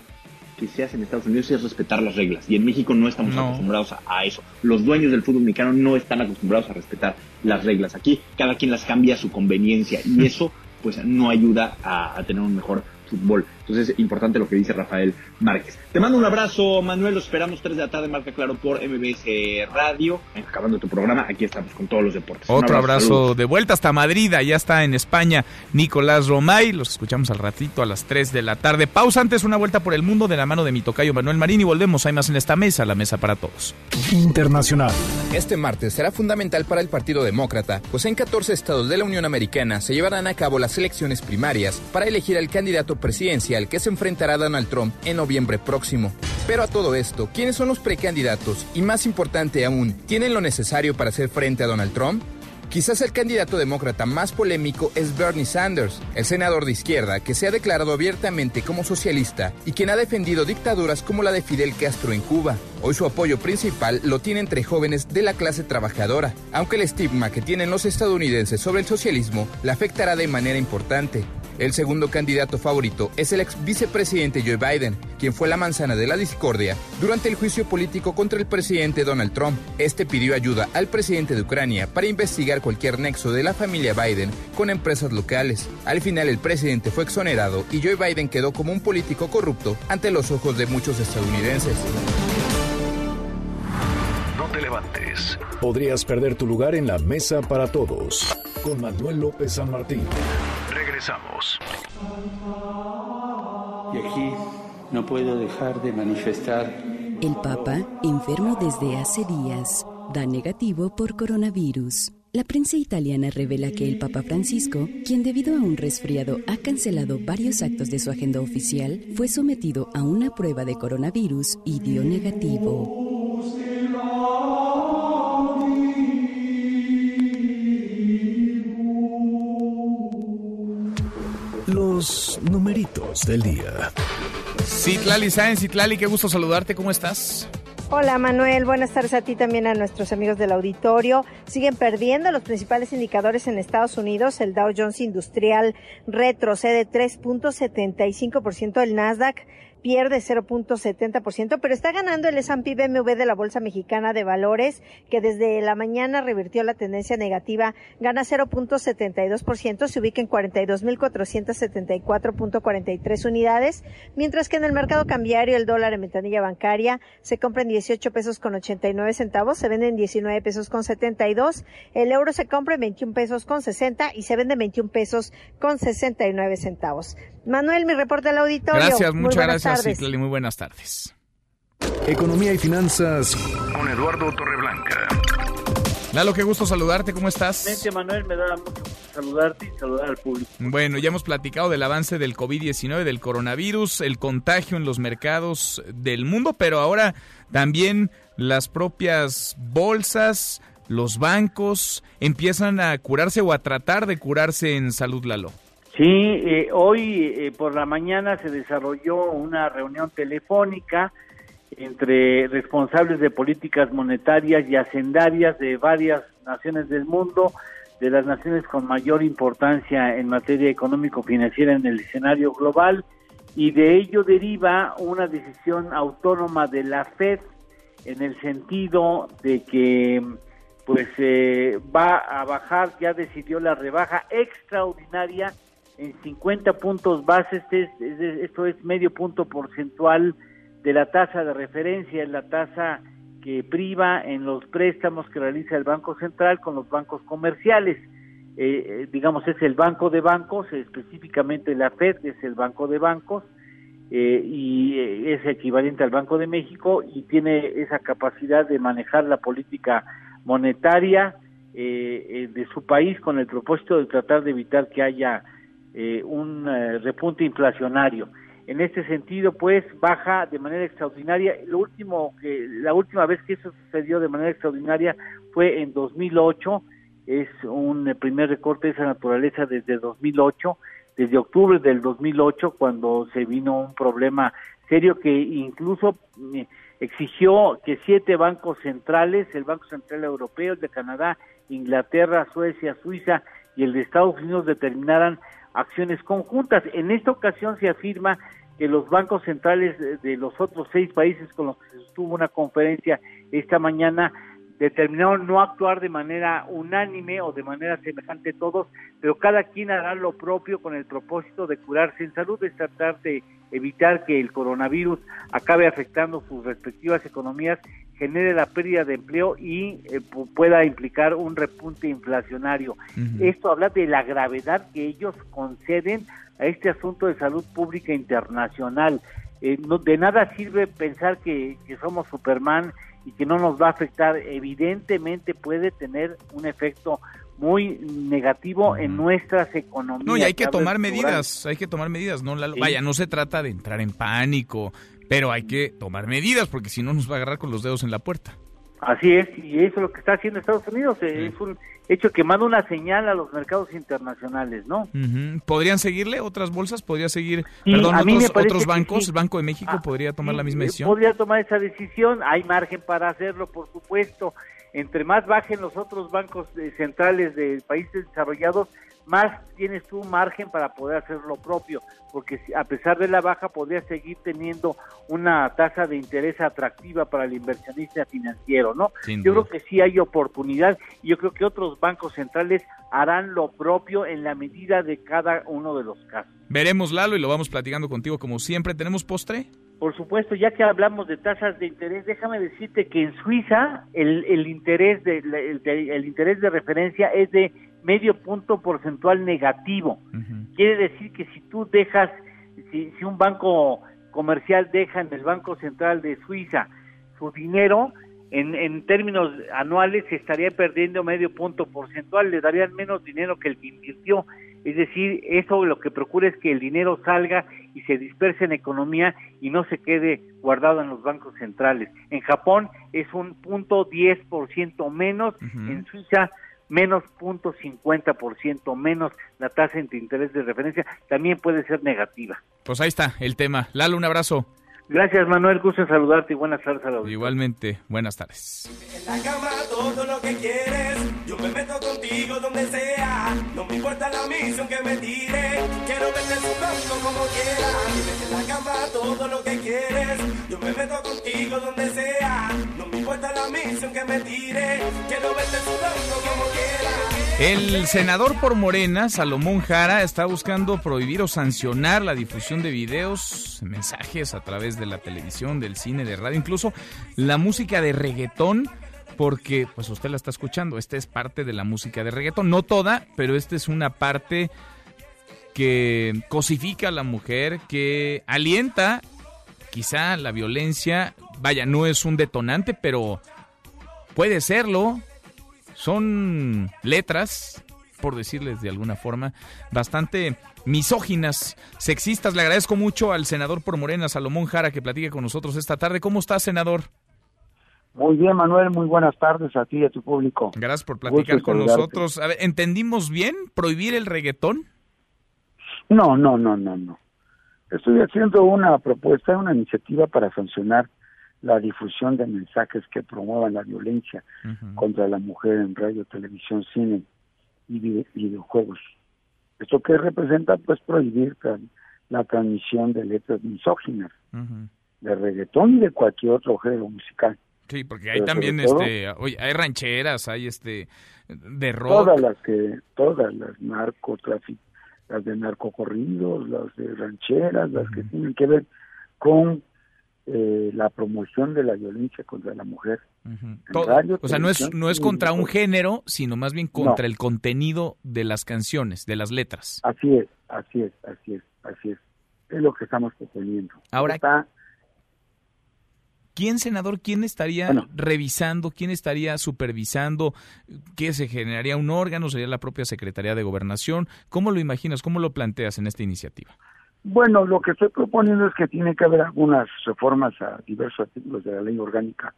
Speaker 30: que se hace en Estados Unidos es respetar las reglas. Y en México no estamos acostumbrados a, eso. Los dueños del fútbol mexicano no están acostumbrados a respetar las reglas. Aquí cada quien las cambia a su conveniencia. Y eso pues no ayuda a tener un mejor fútbol. Entonces es importante lo que dice Rafael Márquez. Te mando un abrazo, Manuel. Los esperamos 3 de la tarde, marca claro, por MBS Radio. Acabando tu programa, aquí estamos con todos los deportes.
Speaker 3: Otro abrazo, de vuelta hasta Madrid. Ya está en España Nicolás Romay. Los escuchamos al ratito a las 3 de la tarde. Pausa antes, una vuelta por el mundo de la mano de mi tocayo Manuel Marín. Y volvemos. Hay más en esta mesa, la mesa para todos.
Speaker 2: Internacional.
Speaker 33: Este martes será fundamental para el Partido Demócrata, pues en 14 estados de la Unión Americana se llevarán a cabo las elecciones primarias para elegir al candidato presidencial que se enfrentará a Donald Trump en noviembre próximo. Pero a todo esto, ¿quiénes son los precandidatos? Y más importante aún, ¿tienen lo necesario para hacer frente a Donald Trump? Quizás el candidato demócrata más polémico es Bernie Sanders, el senador de izquierda que se ha declarado abiertamente como socialista y quien ha defendido dictaduras como la de Fidel Castro en Cuba. Hoy su apoyo principal lo tiene entre jóvenes de la clase trabajadora, aunque el estigma que tienen los estadounidenses sobre el socialismo le afectará de manera importante. El segundo candidato favorito es el ex vicepresidente Joe Biden, quien fue la manzana de la discordia durante el juicio político contra el presidente Donald Trump. Este pidió ayuda al presidente de Ucrania para investigar cualquier nexo de la familia Biden con empresas locales. Al final el presidente fue exonerado y Joe Biden quedó como un político corrupto ante los ojos de muchos estadounidenses.
Speaker 2: Te levantes. Podrías perder tu lugar en la mesa para todos. Con Manuel López San Martín. Regresamos.
Speaker 34: Y aquí no puedo dejar de manifestar.
Speaker 5: El Papa, enfermo desde hace días, da negativo por coronavirus. La prensa italiana revela que el Papa Francisco, quien debido a un resfriado ha cancelado varios actos de su agenda oficial, fue sometido a una prueba de coronavirus y dio negativo.
Speaker 2: Los numeritos del día.
Speaker 3: Citlali Sáenz, Citlali, qué gusto saludarte, ¿cómo estás?
Speaker 35: Hola Manuel, buenas tardes a ti también a nuestros amigos del auditorio. Siguen perdiendo los principales indicadores en Estados Unidos. El Dow Jones Industrial retrocede 3.75%, el Nasdaq pierde 0.70%, pero está ganando el S&P BMW de la Bolsa Mexicana de Valores, que desde la mañana revirtió la tendencia negativa, gana 0.72%, se ubica en 42.474.43 unidades, mientras que en el mercado cambiario el dólar en ventanilla bancaria se compra en 18 pesos con 89 centavos, se vende en 19 pesos con 72, el euro se compra en 21 pesos con 60 y se vende en 21 pesos con 69 centavos. Manuel, mi reporte al auditorio.
Speaker 3: Gracias, muchas gracias, Citlali. Muy buenas tardes.
Speaker 2: Economía y finanzas con Eduardo Torreblanca.
Speaker 3: Lalo, qué gusto saludarte, ¿cómo estás?
Speaker 36: Manuel, me da mucho saludarte y saludar al público.
Speaker 3: Bueno, ya hemos platicado del avance del COVID-19, del coronavirus, el contagio en los mercados del mundo, pero ahora también las propias bolsas, los bancos empiezan a curarse o a tratar de curarse en salud, Lalo.
Speaker 37: Sí, eh, hoy eh, por la mañana se desarrolló una reunión telefónica entre responsables de políticas monetarias y hacendarias de varias naciones del mundo, de las naciones con mayor importancia en materia económico-financiera en el escenario global, y de ello deriva una decisión autónoma de la Fed en el sentido de que pues eh, va a bajar, ya decidió la rebaja extraordinaria en 50 puntos bases, esto es medio punto porcentual de la tasa de referencia, la tasa que priva en los préstamos que realiza el Banco Central con los bancos comerciales. Eh, eh, digamos, es el banco de bancos, específicamente la FED es el banco de bancos, eh, y es equivalente al Banco de México y tiene esa capacidad de manejar la política monetaria de su país con el propósito de tratar de evitar que haya un repunte inflacionario. En este sentido, pues baja de manera extraordinaria. Lo último que la última vez que eso sucedió de manera extraordinaria fue en 2008. Es un primer recorte de esa naturaleza desde 2008, desde octubre del 2008 cuando se vino un problema serio que incluso eh, exigió que siete bancos centrales, el Banco Central Europeo, el de Canadá, Inglaterra, Suecia, Suiza y el de Estados Unidos determinaran acciones conjuntas. En esta ocasión se afirma que los bancos centrales de los otros seis países con los que se estuvo una conferencia esta mañana determinaron no actuar de manera unánime o de manera semejante todos, pero cada quien hará lo propio con el propósito de curarse en salud, de tratar de evitar que el coronavirus acabe afectando sus respectivas economías, genere la pérdida de empleo y eh, pueda implicar un repunte inflacionario. Esto habla de la gravedad que ellos conceden a este asunto de salud pública internacional. Eh, no, de nada sirve pensar que, somos Superman y que no nos va a afectar. Evidentemente puede tener un efecto muy negativo en nuestras economías.
Speaker 3: No, y hay que tomar medidas, hay que tomar medidas, no vaya, no se trata de entrar en pánico, pero hay que tomar medidas porque si no nos va a agarrar con los dedos en la puerta.
Speaker 37: Así es, y eso es lo que está haciendo Estados Unidos, es un hecho que manda una señal a los mercados internacionales, ¿no?
Speaker 3: ¿Podrían seguirle otras bolsas? ¿Podría seguir, perdón, otros, bancos? ¿El Banco de México ah, podría tomar la misma decisión?
Speaker 37: Podría tomar esa decisión, hay margen para hacerlo, por supuesto. Entre más bajen los otros bancos eh, centrales de países desarrollados, más tienes tú margen para poder hacer lo propio, porque a pesar de la baja podría seguir teniendo una tasa de interés atractiva para el inversionista financiero, ¿no? yo creo que sí hay oportunidad y yo creo que otros bancos centrales harán lo propio en la medida de cada uno de los casos.
Speaker 3: Veremos, Lalo, y lo vamos platicando contigo como siempre. ¿Tenemos postre?
Speaker 37: Por supuesto, ya que hablamos de tasas de interés, déjame decirte que en Suiza el, el interés de el interés de referencia es de medio punto porcentual negativo. Quiere decir que si tú dejas, si, si un banco comercial deja en el Banco Central de Suiza su dinero, en, en términos anuales se estaría perdiendo medio punto porcentual, le darían menos dinero que el que invirtió. Es decir, eso lo que procura es que el dinero salga y se disperse en economía y no se quede guardado en los bancos centrales. En Japón es un punto 10% menos, en Suiza menos punto cincuenta por ciento menos la tasa de interés de referencia también puede ser negativa.
Speaker 3: Pues ahí está el tema. Lalo, un abrazo.
Speaker 37: Gracias Manuel, gusto en saludarte y buenas tardes a
Speaker 3: Igualmente, buenas tardes.
Speaker 38: En la cama todo lo que quieres, yo me meto contigo donde sea, no me importa la misión que me tire, quiero verte sudando como quieras. En la cama todo lo que quieres, yo me meto contigo donde sea, no me importa la misión que me tire, quiero verte sudando como quieras.
Speaker 3: El senador por Morena, Salomón Jara, está buscando prohibir o sancionar la difusión de videos, mensajes a través de la televisión, del cine, de radio, incluso la música de reggaetón, porque pues usted la está escuchando, esta es parte de la música de reggaetón, no toda, pero esta es una parte que cosifica a la mujer, que alienta quizá la violencia, vaya, no es un detonante, pero puede serlo, son letras, por decirles de alguna forma, bastante misóginas, sexistas. Le agradezco mucho al senador por Morena, Salomón Jara, que platique con nosotros esta tarde. ¿Cómo está, senador?
Speaker 39: Muy bien, Manuel, muy buenas tardes a ti y a tu público.
Speaker 3: Gracias por platicar con nosotros. A ver, ¿entendimos bien prohibir el reggaetón?
Speaker 39: No, no, no, no, no. Estoy haciendo una propuesta, una iniciativa para sancionar la difusión de mensajes que promuevan la violencia contra la mujer en radio, televisión, cine y videojuegos. ¿Esto qué representa? Pues prohibir la transmisión de letras misóginas, de reggaetón y de cualquier otro género musical.
Speaker 3: Sí, porque hay también, este, hay rancheras, hay este, de rock.
Speaker 39: Todas las que, todas las narcotráficos, las de narcocorridos, las de rancheras, las que tienen que ver con eh, la promoción de la violencia contra la mujer.
Speaker 3: o sea, no es, no es contra un género, sino más bien contra el contenido de las canciones, de las letras.
Speaker 39: Así es, así es, así es, así es. Es lo que estamos proponiendo.
Speaker 3: Ahora, ¿quién, senador, quién estaría revisando, quién estaría supervisando? ¿Qué se generaría un órgano? ¿Sería la propia Secretaría de Gobernación? ¿Cómo lo imaginas? ¿Cómo lo planteas en esta iniciativa?
Speaker 39: Bueno, lo que estoy proponiendo es que tiene que haber algunas reformas a diversos artículos de la ley orgánica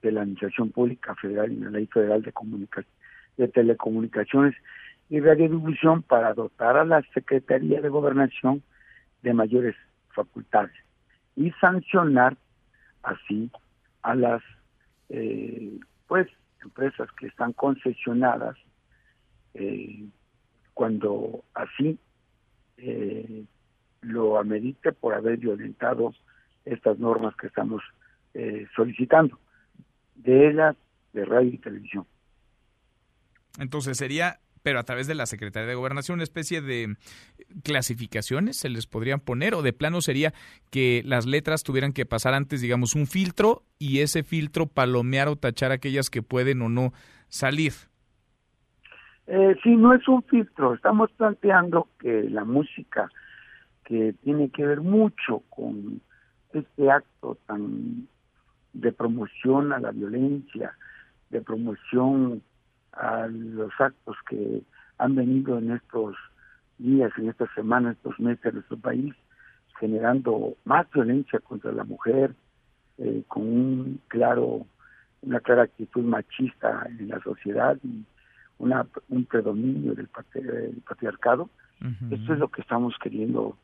Speaker 39: de la Administración Pública Federal y la Ley Federal de, de Telecomunicaciones y Radiodifusión para dotar a la Secretaría de Gobernación de mayores facultades y sancionar así a las eh, pues empresas que están concesionadas eh, cuando así eh, lo amerite por haber violentado estas normas que estamos eh, solicitando, de ellas de radio y televisión.
Speaker 3: Entonces sería, pero a través de la Secretaría de Gobernación, una especie de clasificaciones se les podrían poner o de plano sería que las letras tuvieran que pasar antes, digamos, un filtro y ese filtro palomear o tachar aquellas que pueden o no salir.
Speaker 39: Eh, sí, no es un filtro, estamos planteando que la música que tiene que ver mucho con este acto tan de promoción a la violencia, de promoción a los actos que han venido en estos días, en estas semanas, estos meses en nuestro país, generando más violencia contra la mujer, eh, con un claro, una clara actitud machista en la sociedad y una, un predominio del, patriarcado. Esto es lo que estamos queriendo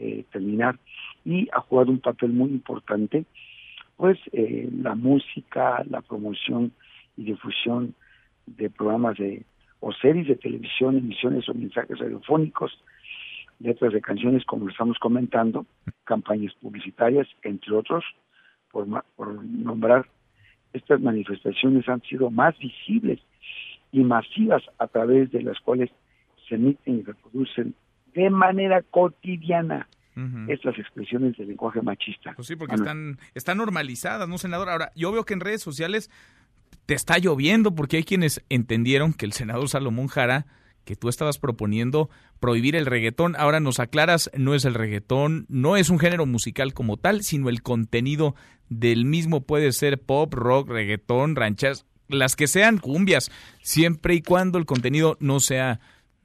Speaker 39: eh, terminar y ha jugado un papel muy importante pues eh, la música, la promoción y difusión de programas de o series de televisión, emisiones o mensajes radiofónicos, letras de canciones como estamos comentando, campañas publicitarias, entre otros, por, por nombrar estas manifestaciones han sido más visibles y masivas a través de las cuales se emiten y reproducen de manera cotidiana estas expresiones del lenguaje machista.
Speaker 3: Pues sí, porque están, están normalizadas, ¿no, senador? Ahora, yo veo que en redes sociales te está lloviendo porque hay quienes entendieron que el senador Salomón Jara que tú estabas proponiendo prohibir el reggaetón. Ahora nos aclaras, no es el reggaetón, no es un género musical como tal, sino el contenido del mismo puede ser pop, rock, reggaetón, ranchas, las que sean cumbias, siempre y cuando el contenido no sea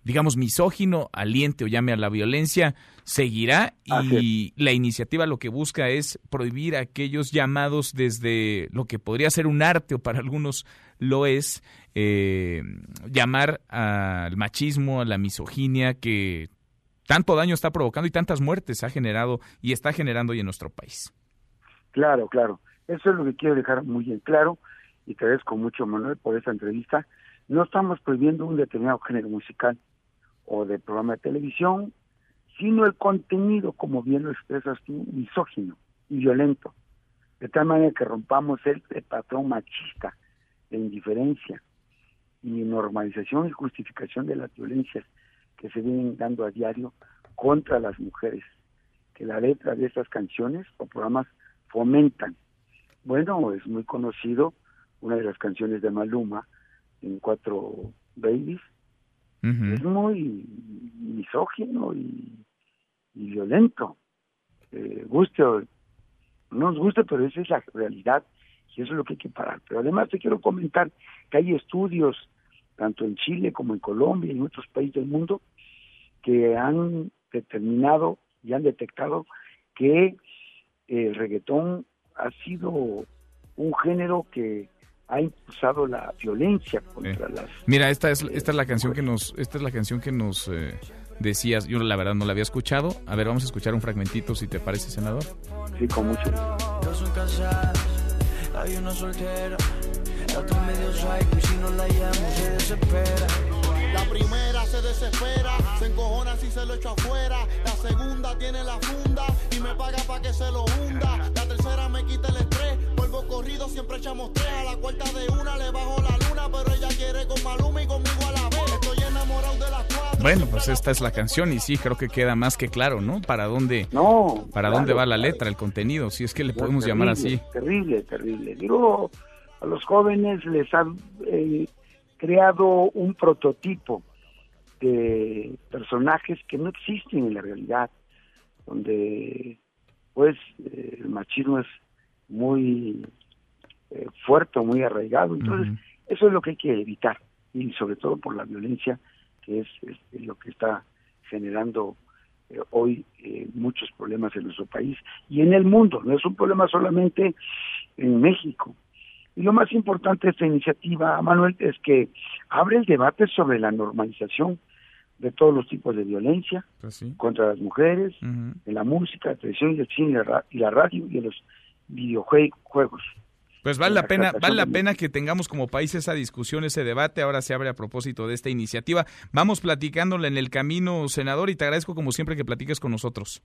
Speaker 3: digamos, misógino, aliente o llame a la violencia, seguirá y la iniciativa lo que busca es prohibir aquellos llamados desde lo que podría ser un arte o para algunos lo es, eh, llamar al machismo, a la misoginia que tanto daño está provocando y tantas muertes ha generado y está generando hoy en nuestro país.
Speaker 39: Claro, claro. Eso es lo que quiero dejar muy bien claro y te agradezco mucho, Manuel, por esta entrevista. No estamos prohibiendo un determinado género musical o de programa de televisión, sino el contenido, como bien lo expresas tú, misógino y violento, de tal manera que rompamos el, patrón machista de indiferencia y normalización y justificación de las violencias que se vienen dando a diario contra las mujeres, que la letra de estas canciones o programas fomentan. Bueno, es muy conocido una de las canciones de Maluma en Cuatro Babies, es muy misógino y, violento. Eh, guste o no nos guste, pero esa es la realidad y eso es lo que hay que parar. Pero además te quiero comentar que hay estudios, tanto en Chile como en Colombia y en otros países del mundo, que han determinado y han detectado que el reggaetón ha sido un género que ha impulsado la violencia contra las
Speaker 3: mira esta es esta es la canción que nos esta es la canción que nos eh, decías, yo la verdad no la había escuchado. A ver, vamos a escuchar un fragmentito si te parece, senador.
Speaker 39: Sí, con mucho.
Speaker 38: Hay una soltera, la otra medio psycho y si no la llamo se desespera.
Speaker 40: Primera se desespera, se encojona si se lo echo afuera. La segunda tiene la funda y me paga para que se lo hunda. La tercera me quita el estrés, vuelvo corrido, siempre echamos tres. A la cuarta de una le bajo la luna, pero ella quiere con Maluma y conmigo a la vez. Estoy enamorado de las cuatro.
Speaker 3: Bueno, pues esta es la canción y sí, creo que queda más que claro, ¿no? Para dónde,
Speaker 39: No,
Speaker 3: para
Speaker 39: claro,
Speaker 3: dónde va la letra, el contenido, si es que le
Speaker 39: No,
Speaker 3: podemos
Speaker 39: terrible,
Speaker 3: llamar así.
Speaker 39: Terrible, terrible. Digo, a los jóvenes les han eh, creado un prototipo de personajes que no existen en la realidad, donde pues eh, el machismo es muy eh, fuerte, muy arraigado. Entonces, eso es lo que hay que evitar, y sobre todo por la violencia, que es este, lo que está generando eh, hoy eh, muchos problemas en nuestro país y en el mundo. No es un problema solamente en México. Y lo más importante de esta iniciativa, Manuel, es que abre el debate sobre la normalización de todos los tipos de violencia contra las mujeres, en la música, la televisión y el cine y la radio y en los videojuegos.
Speaker 3: Pues vale la
Speaker 39: la
Speaker 3: pena, vale la pena que tengamos como país esa discusión, ese debate. Ahora se abre a propósito de esta iniciativa. Vamos platicándola en el camino, senador, y te agradezco como siempre que platiques con nosotros.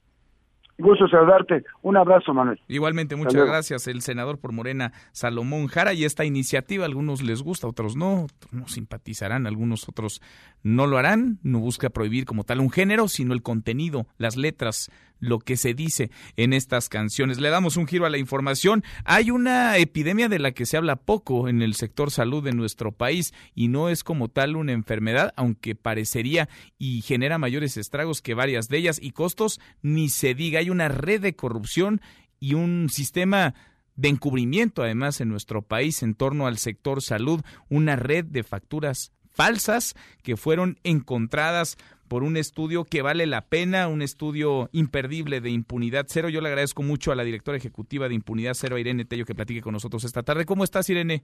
Speaker 39: Gusto saludarte. Un abrazo, Manuel.
Speaker 3: Igualmente, muchas gracias. El senador por Morena, Salomón Jara, y esta iniciativa, algunos les gusta, otros no, otros no simpatizarán, algunos otros no lo harán. No busca prohibir como tal un género, sino el contenido, las letras, lo que se dice en estas canciones. Le damos un giro a la información. Hay una epidemia de la que se habla poco en el sector salud de nuestro país y no es como tal una enfermedad, aunque parecería y genera mayores estragos que varias de ellas y costos, ni se diga. Hay una red de corrupción y un sistema de encubrimiento además en nuestro país en torno al sector salud, una red de facturas falsas que fueron encontradas por un estudio que vale la pena, un estudio imperdible de Impunidad Cero. Yo le agradezco mucho a la directora ejecutiva de Impunidad Cero, Irene Tello, que platique con nosotros esta tarde. ¿Cómo estás, Irene?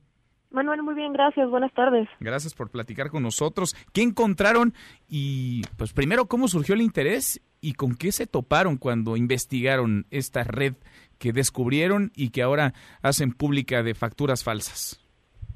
Speaker 41: Manuel, muy bien, gracias. Buenas tardes.
Speaker 3: Gracias por platicar con nosotros. ¿Qué encontraron? Y, pues, primero, ¿cómo surgió el interés y con qué se toparon cuando investigaron esta red que descubrieron y que ahora hacen pública de facturas falsas?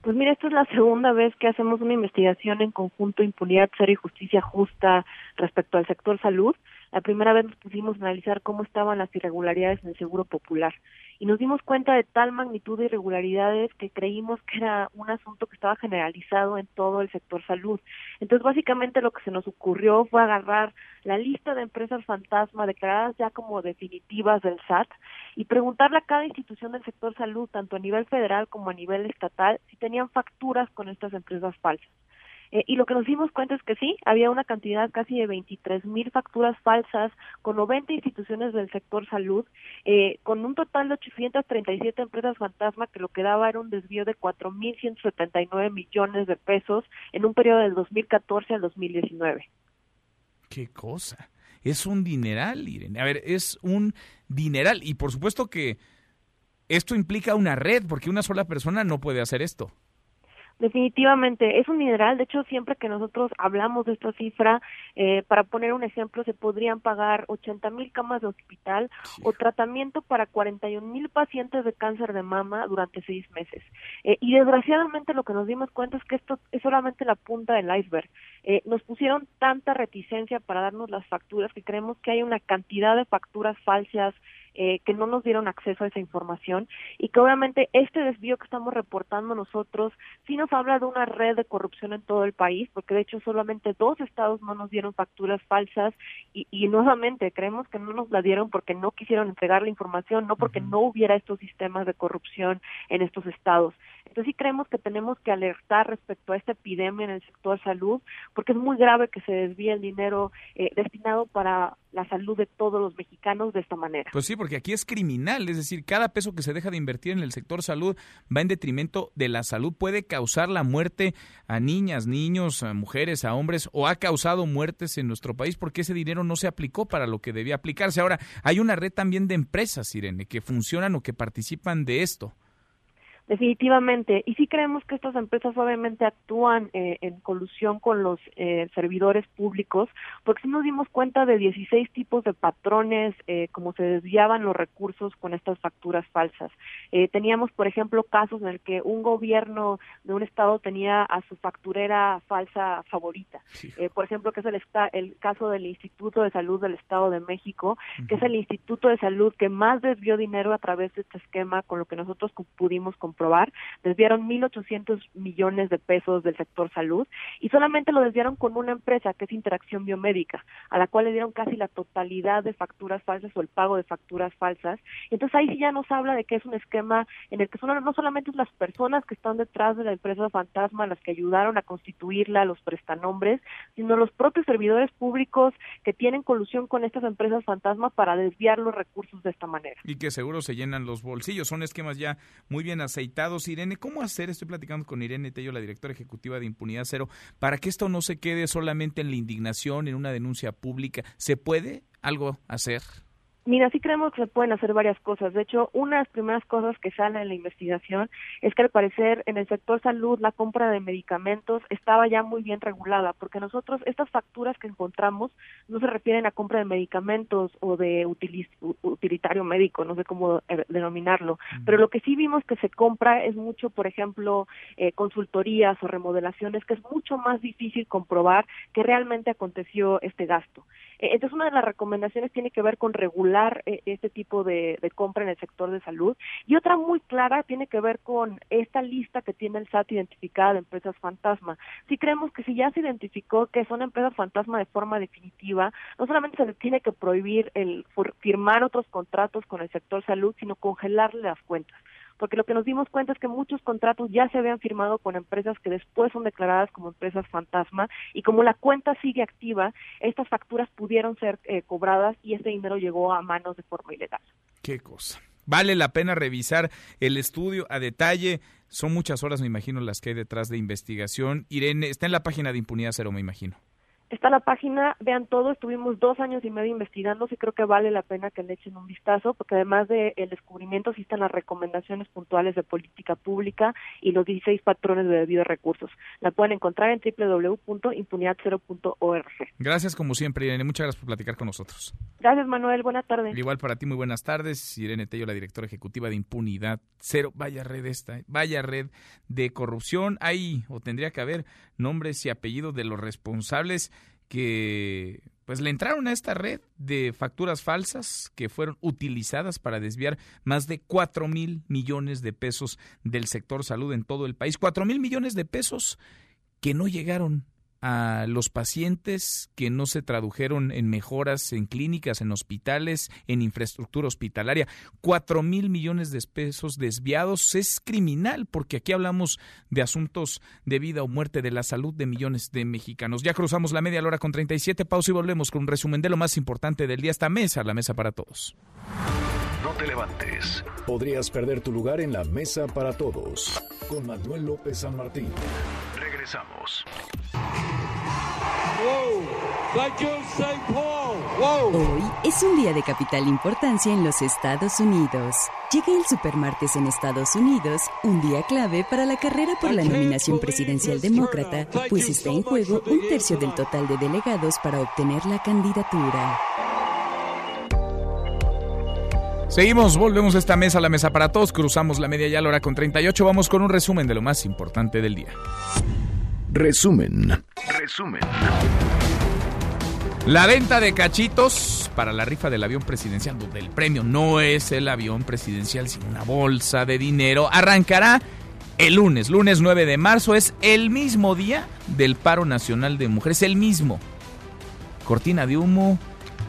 Speaker 41: Pues mira, esta es la segunda vez que hacemos una investigación en conjunto Impunidad Cero y Justicia Justa respecto al sector salud. La primera vez nos pusimos a analizar cómo estaban las irregularidades en el Seguro Popular y nos dimos cuenta de tal magnitud de irregularidades que creímos que era un asunto que estaba generalizado en todo el sector salud. Entonces, básicamente lo que se nos ocurrió fue agarrar la lista de empresas fantasma declaradas ya como definitivas del SAT y preguntarle a cada institución del sector salud, tanto a nivel federal como a nivel estatal, si tenían facturas con estas empresas falsas. Eh, y lo que nos dimos cuenta es que sí, había una cantidad casi de 23 mil facturas falsas con 90 instituciones del sector salud, eh, con un total de 837 empresas fantasma, que lo que daba era un desvío de 4.179 millones de pesos en un periodo del 2014 al 2019.
Speaker 3: ¿Qué cosa? Es un dineral, Irene. A ver, es un dineral. Y por supuesto que esto implica una red, porque una sola persona no puede hacer esto.
Speaker 41: Definitivamente, es un mineral. De hecho, siempre que nosotros hablamos de esta cifra, eh, para poner un ejemplo, se podrían pagar 80 mil camas de hospital o tratamiento para 41 mil pacientes de cáncer de mama durante seis meses. Eh, y desgraciadamente lo que nos dimos cuenta es que esto es solamente la punta del iceberg. Eh, nos pusieron tanta reticencia para darnos las facturas que creemos que hay una cantidad de facturas falsas eh, que no nos dieron acceso a esa información y que obviamente este desvío que estamos reportando nosotros sí nos habla de una red de corrupción en todo el país, porque de hecho solamente dos estados no nos dieron facturas falsas y, y nuevamente creemos que no nos la dieron porque no quisieron entregar la información, no porque no hubiera estos sistemas de corrupción en estos estados. Entonces sí creemos que tenemos que alertar respecto a esta epidemia en el sector salud, porque es muy grave que se desvíe el dinero eh, destinado para la salud de todos los mexicanos de esta manera.
Speaker 3: Pues sí, porque aquí es criminal, es decir, cada peso que se deja de invertir en el sector salud va en detrimento de la salud, puede causar la muerte a niñas, niños, a mujeres, a hombres, o ha causado muertes en nuestro país porque ese dinero no se aplicó para lo que debía aplicarse. Ahora, hay una red también de empresas, Irene, que funcionan o que participan de esto.
Speaker 41: Definitivamente. Y sí creemos que estas empresas obviamente actúan eh, en colusión con los eh, servidores públicos, porque sí nos dimos cuenta de 16 tipos de patrones, eh, como se desviaban los recursos con estas facturas falsas. Eh, teníamos, por ejemplo, casos en el que un gobierno de un estado tenía a su facturera falsa favorita. Eh, por ejemplo, que es el, caso del Instituto de Salud del Estado de México, que es el instituto de salud que más desvió dinero a través de este esquema, con lo que nosotros pudimos comprobar. Desviaron 1.800 millones de pesos del sector salud y solamente lo desviaron con una empresa que es Interacción Biomédica, a la cual le dieron casi la totalidad de facturas falsas o el pago de facturas falsas. Entonces ahí sí ya nos habla de que es un esquema en el que no solamente las personas que están detrás de la empresa fantasma las que ayudaron a constituirla, los prestanombres, sino los propios servidores públicos que tienen colusión con estas empresas fantasma para desviar los recursos de esta manera.
Speaker 3: Y que seguro se llenan los bolsillos. Son esquemas ya muy bien aceitados. Irene, ¿cómo hacer? Estoy platicando con Irene Tello, la directora ejecutiva de Impunidad Cero, para que esto no se quede solamente en la indignación, en una denuncia pública. ¿Se puede algo hacer?
Speaker 41: Mira, sí creemos que se pueden hacer varias cosas. De hecho, una de las primeras cosas que sale en la investigación es que al parecer en el sector salud la compra de medicamentos estaba ya muy bien regulada, porque nosotros estas facturas que encontramos no se refieren a compra de medicamentos o de utilitario médico, no sé cómo eh, denominarlo, pero lo que sí vimos que se compra es mucho, por ejemplo, eh, consultorías o remodelaciones, que es mucho más difícil comprobar que realmente aconteció este gasto. Eh, Entonces, una de las recomendaciones tiene que ver con regular eh, este tipo de, compra en el sector de salud y otra muy clara tiene que ver con esta lista que tiene el SAT identificada de empresas fantasma. Sí creemos que si ya se identificó que son empresas fantasma de forma definitiva, no solamente se les tiene que prohibir el firmar otros contratos con el sector salud, sino congelarle las cuentas porque lo que nos dimos cuenta es que muchos contratos ya se habían firmado con empresas que después son declaradas como empresas fantasma y como la cuenta sigue activa, estas facturas pudieron ser eh, cobradas y ese dinero llegó a manos de forma ilegal.
Speaker 3: Qué cosa. Vale la pena revisar el estudio a detalle. Son muchas horas, me imagino, las que hay detrás de investigación. Irene, está en la página de Impunidad Cero, me imagino.
Speaker 41: Está la página, vean todo, estuvimos dos años y medio investigando, y creo que vale la pena que le echen un vistazo, porque además del descubrimiento sí están las recomendaciones puntuales de política pública y los 16 patrones de debido recursos. La pueden encontrar en www.impunidad0.org.
Speaker 3: Gracias, como siempre, Irene. Muchas gracias por platicar con nosotros.
Speaker 41: Gracias, Manuel. Buena tarde.
Speaker 3: Igual para ti, muy buenas tardes. Irene Tello, la directora ejecutiva de Impunidad Cero. Vaya red esta, ¿eh? vaya red de corrupción. Hay, o tendría que haber, nombres y apellidos de los responsables que pues le entraron a esta red de facturas falsas que fueron utilizadas para desviar más de 4 mil millones de pesos del sector salud en todo el país. 4 mil millones de pesos que no llegaron a los pacientes que no se tradujeron en mejoras en clínicas, en hospitales, en infraestructura hospitalaria. Cuatro mil millones de pesos desviados es criminal porque aquí hablamos de asuntos de vida o muerte de la salud de millones de mexicanos. Ya cruzamos la media hora con 37 pausa y volvemos con un resumen de lo más importante del día. Esta mesa, la mesa para todos.
Speaker 2: No te levantes. Podrías perder tu lugar en la mesa para todos. Con Manuel López San Martín. Regresamos.
Speaker 5: Hoy es un día de capital importancia en los Estados Unidos. Llega el supermartes en Estados Unidos, un día clave para la carrera por la nominación presidencial demócrata, pues está en juego un tercio del total de delegados para obtener la candidatura.
Speaker 3: Seguimos, volvemos a esta mesa, la mesa para todos, cruzamos la media ya la hora con 38, vamos con un resumen de lo más importante del día.
Speaker 2: Resumen. Resumen.
Speaker 3: La venta de cachitos para la rifa del avión presidencial, donde el premio no es el avión presidencial, sino una bolsa de dinero, arrancará el lunes, lunes 9 de marzo, es el mismo día del paro nacional de mujeres, el mismo. Cortina de humo,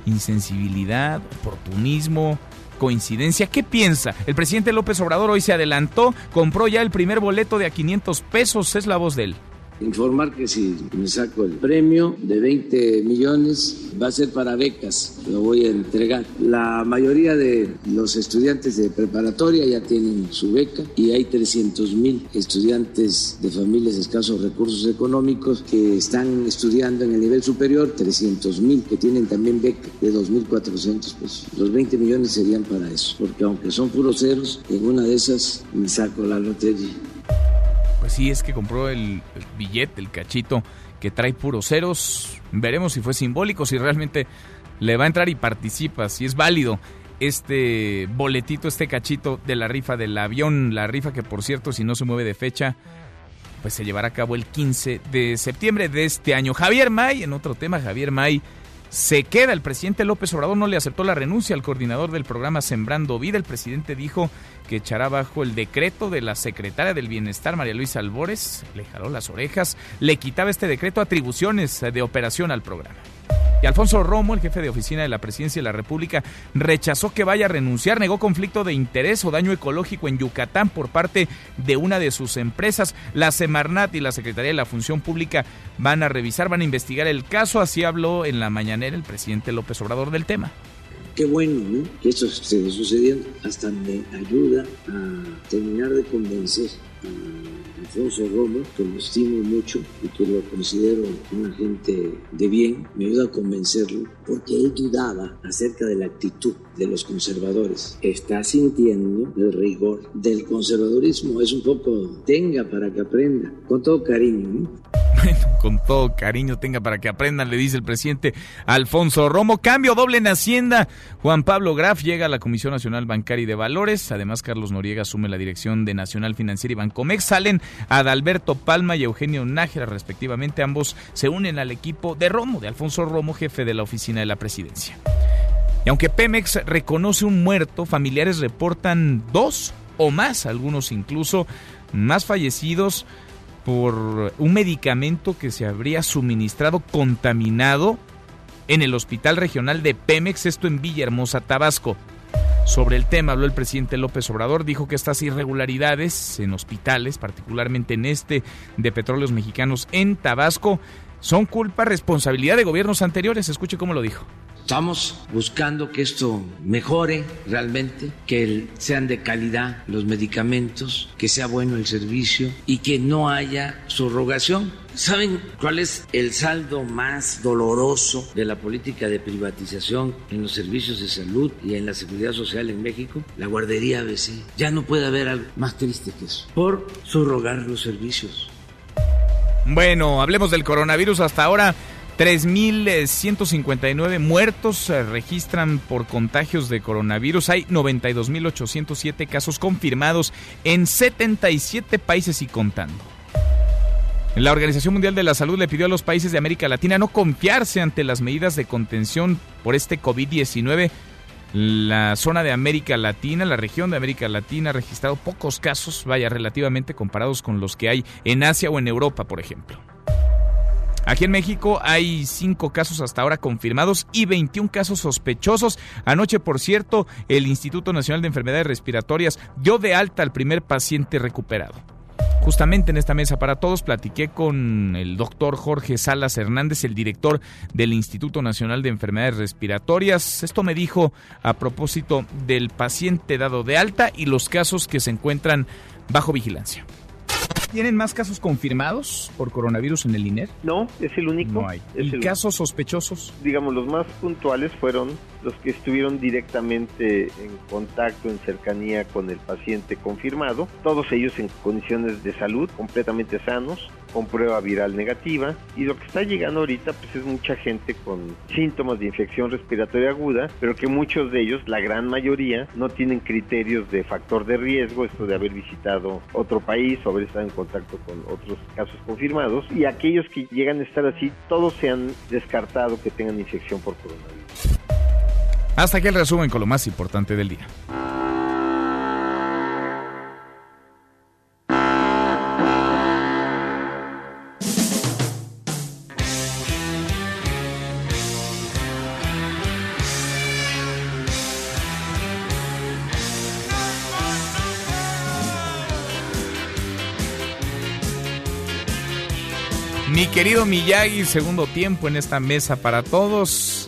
Speaker 3: insensibilidad, oportunismo, coincidencia. ¿Qué piensa? El presidente López Obrador hoy se adelantó, compró ya el primer boleto de a 500 pesos, es la voz de él.
Speaker 6: Informar que si me saco el premio de 20 millones va a ser para becas, lo voy a entregar. La mayoría de los estudiantes de preparatoria ya tienen su beca y hay 300 mil estudiantes de familias de escasos recursos económicos que están estudiando en el nivel superior, 300 mil que tienen también beca de 2.400 pesos. Los 20 millones serían para eso, porque aunque son puros ceros, en una de esas me saco la lotería.
Speaker 3: Pues sí, es que compró el, billete, el cachito que trae puros ceros. Veremos si fue simbólico, si realmente le va a entrar y participa, si es válido este boletito, este cachito de la rifa del avión, la rifa que por cierto, si no se mueve de fecha, pues se llevará a cabo el 15 de septiembre de este año. Javier May, en otro tema, Javier May se queda. El presidente López Obrador no le aceptó la renuncia al coordinador del programa Sembrando Vida. El presidente dijo que echará bajo el decreto de la secretaria del Bienestar, María Luisa Albores. Le jaló las orejas, le quitaba este decreto atribuciones de operación al programa. Y Alfonso Romo, el jefe de oficina de la Presidencia de la República, rechazó que vaya a renunciar, negó conflicto de interés o daño ecológico en Yucatán por parte de una de sus empresas. La Semarnat y la Secretaría de la Función Pública van a revisar, van a investigar el caso, así habló en la mañanera el presidente López Obrador del tema.
Speaker 6: Qué bueno que esto esté sucediendo, hasta me ayuda a terminar de convencer a Alfonso Romo, que lo estimo mucho y que lo considero un agente de bien, me ayuda a convencerlo porque él dudaba acerca de la actitud de los conservadores. Está sintiendo el rigor del conservadurismo. Es un poco, tenga para que aprenda, con todo cariño. ¿no? (laughs)
Speaker 3: Con todo cariño tenga para que aprendan, le dice el presidente Alfonso Romo. Cambio doble en Hacienda. Juan Pablo Graf llega a la Comisión Nacional Bancaria y de Valores. Además, Carlos Noriega asume la dirección de Nacional Financiera y Bancomex. Salen Adalberto Palma y Eugenio Nájera, respectivamente. Ambos se unen al equipo de Romo, de Alfonso Romo, jefe de la oficina de la presidencia. Y aunque Pemex reconoce un muerto, familiares reportan dos o más, algunos incluso más fallecidos por un medicamento que se habría suministrado contaminado en el Hospital Regional de Pemex, esto en Villahermosa, Tabasco. Sobre el tema habló el presidente López Obrador, dijo que estas irregularidades en hospitales, particularmente en este de Petróleos Mexicanos en Tabasco, son culpa, responsabilidad de gobiernos anteriores. Escuche cómo lo dijo.
Speaker 6: Estamos buscando que esto mejore realmente, que sean de calidad los medicamentos, que sea bueno el servicio y que no haya subrogación. ¿Saben cuál es el saldo más doloroso de la política de privatización en los servicios de salud y en la seguridad social en México? La guardería ABC. Ya no puede haber algo más triste que eso. Por subrogar los servicios.
Speaker 3: Bueno, hablemos del coronavirus hasta ahora. 3.159 muertos se registran por contagios de coronavirus. Hay 92.807 casos confirmados en 77 países y contando. La Organización Mundial de la Salud le pidió a los países de América Latina no confiarse ante las medidas de contención por este COVID-19. La zona de América Latina, la región de América Latina ha registrado pocos casos, vaya, relativamente comparados con los que hay en Asia o en Europa, por ejemplo. Aquí en México hay cinco casos hasta ahora confirmados y 21 casos sospechosos. Anoche, por cierto, el Instituto Nacional de Enfermedades Respiratorias dio de alta al primer paciente recuperado. Justamente en esta mesa para todos platiqué con el doctor Jorge Salas Hernández, el director del Instituto Nacional de Enfermedades Respiratorias. Esto me dijo a propósito del paciente dado de alta y los casos que se encuentran bajo vigilancia. ¿Tienen más casos confirmados por coronavirus en el INER?
Speaker 29: No, es el único.
Speaker 3: No hay. ¿Y casos sospechosos?
Speaker 29: Digamos, los más puntuales fueron los que estuvieron directamente en contacto, en cercanía con el paciente confirmado, todos ellos en condiciones de salud completamente sanos, con prueba viral negativa y lo que está llegando ahorita pues es mucha gente con síntomas de infección respiratoria aguda, pero que muchos de ellos, la gran mayoría, no tienen criterios de factor de riesgo, esto de haber visitado otro país o haber estado en contacto con otros casos confirmados y aquellos que llegan a estar así, todos se han descartado que tengan infección por coronavirus.
Speaker 3: Hasta aquí el resumen con lo más importante del día. Mi querido Miyagi, segundo tiempo en esta mesa para todos.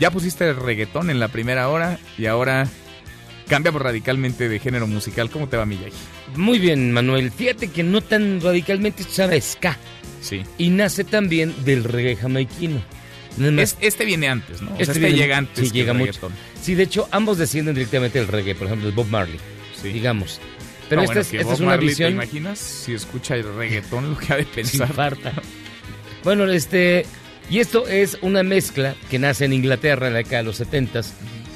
Speaker 3: Ya pusiste el reggaetón en la primera hora y ahora cambiamos radicalmente de género musical. ¿Cómo te va, Miyagi?
Speaker 13: Muy bien, Manuel. Fíjate que no tan radicalmente sabe ska.
Speaker 3: Sí.
Speaker 13: Y nace también del reggae jamaiquino.
Speaker 3: este viene antes, ¿no?
Speaker 13: este,
Speaker 3: este llega antes.
Speaker 13: Sí, llega mucho. Sí, de hecho, ambos descienden directamente del reggae. Por ejemplo, el Bob Marley, sí. digamos. Pero esta, es, esta es, una visión.
Speaker 3: ¿Te imaginas si escucha el reggaetón lo que ha de (laughs) pensar?
Speaker 13: Farta. bueno, este. Y esto es una mezcla que nace en Inglaterra en la década de los 70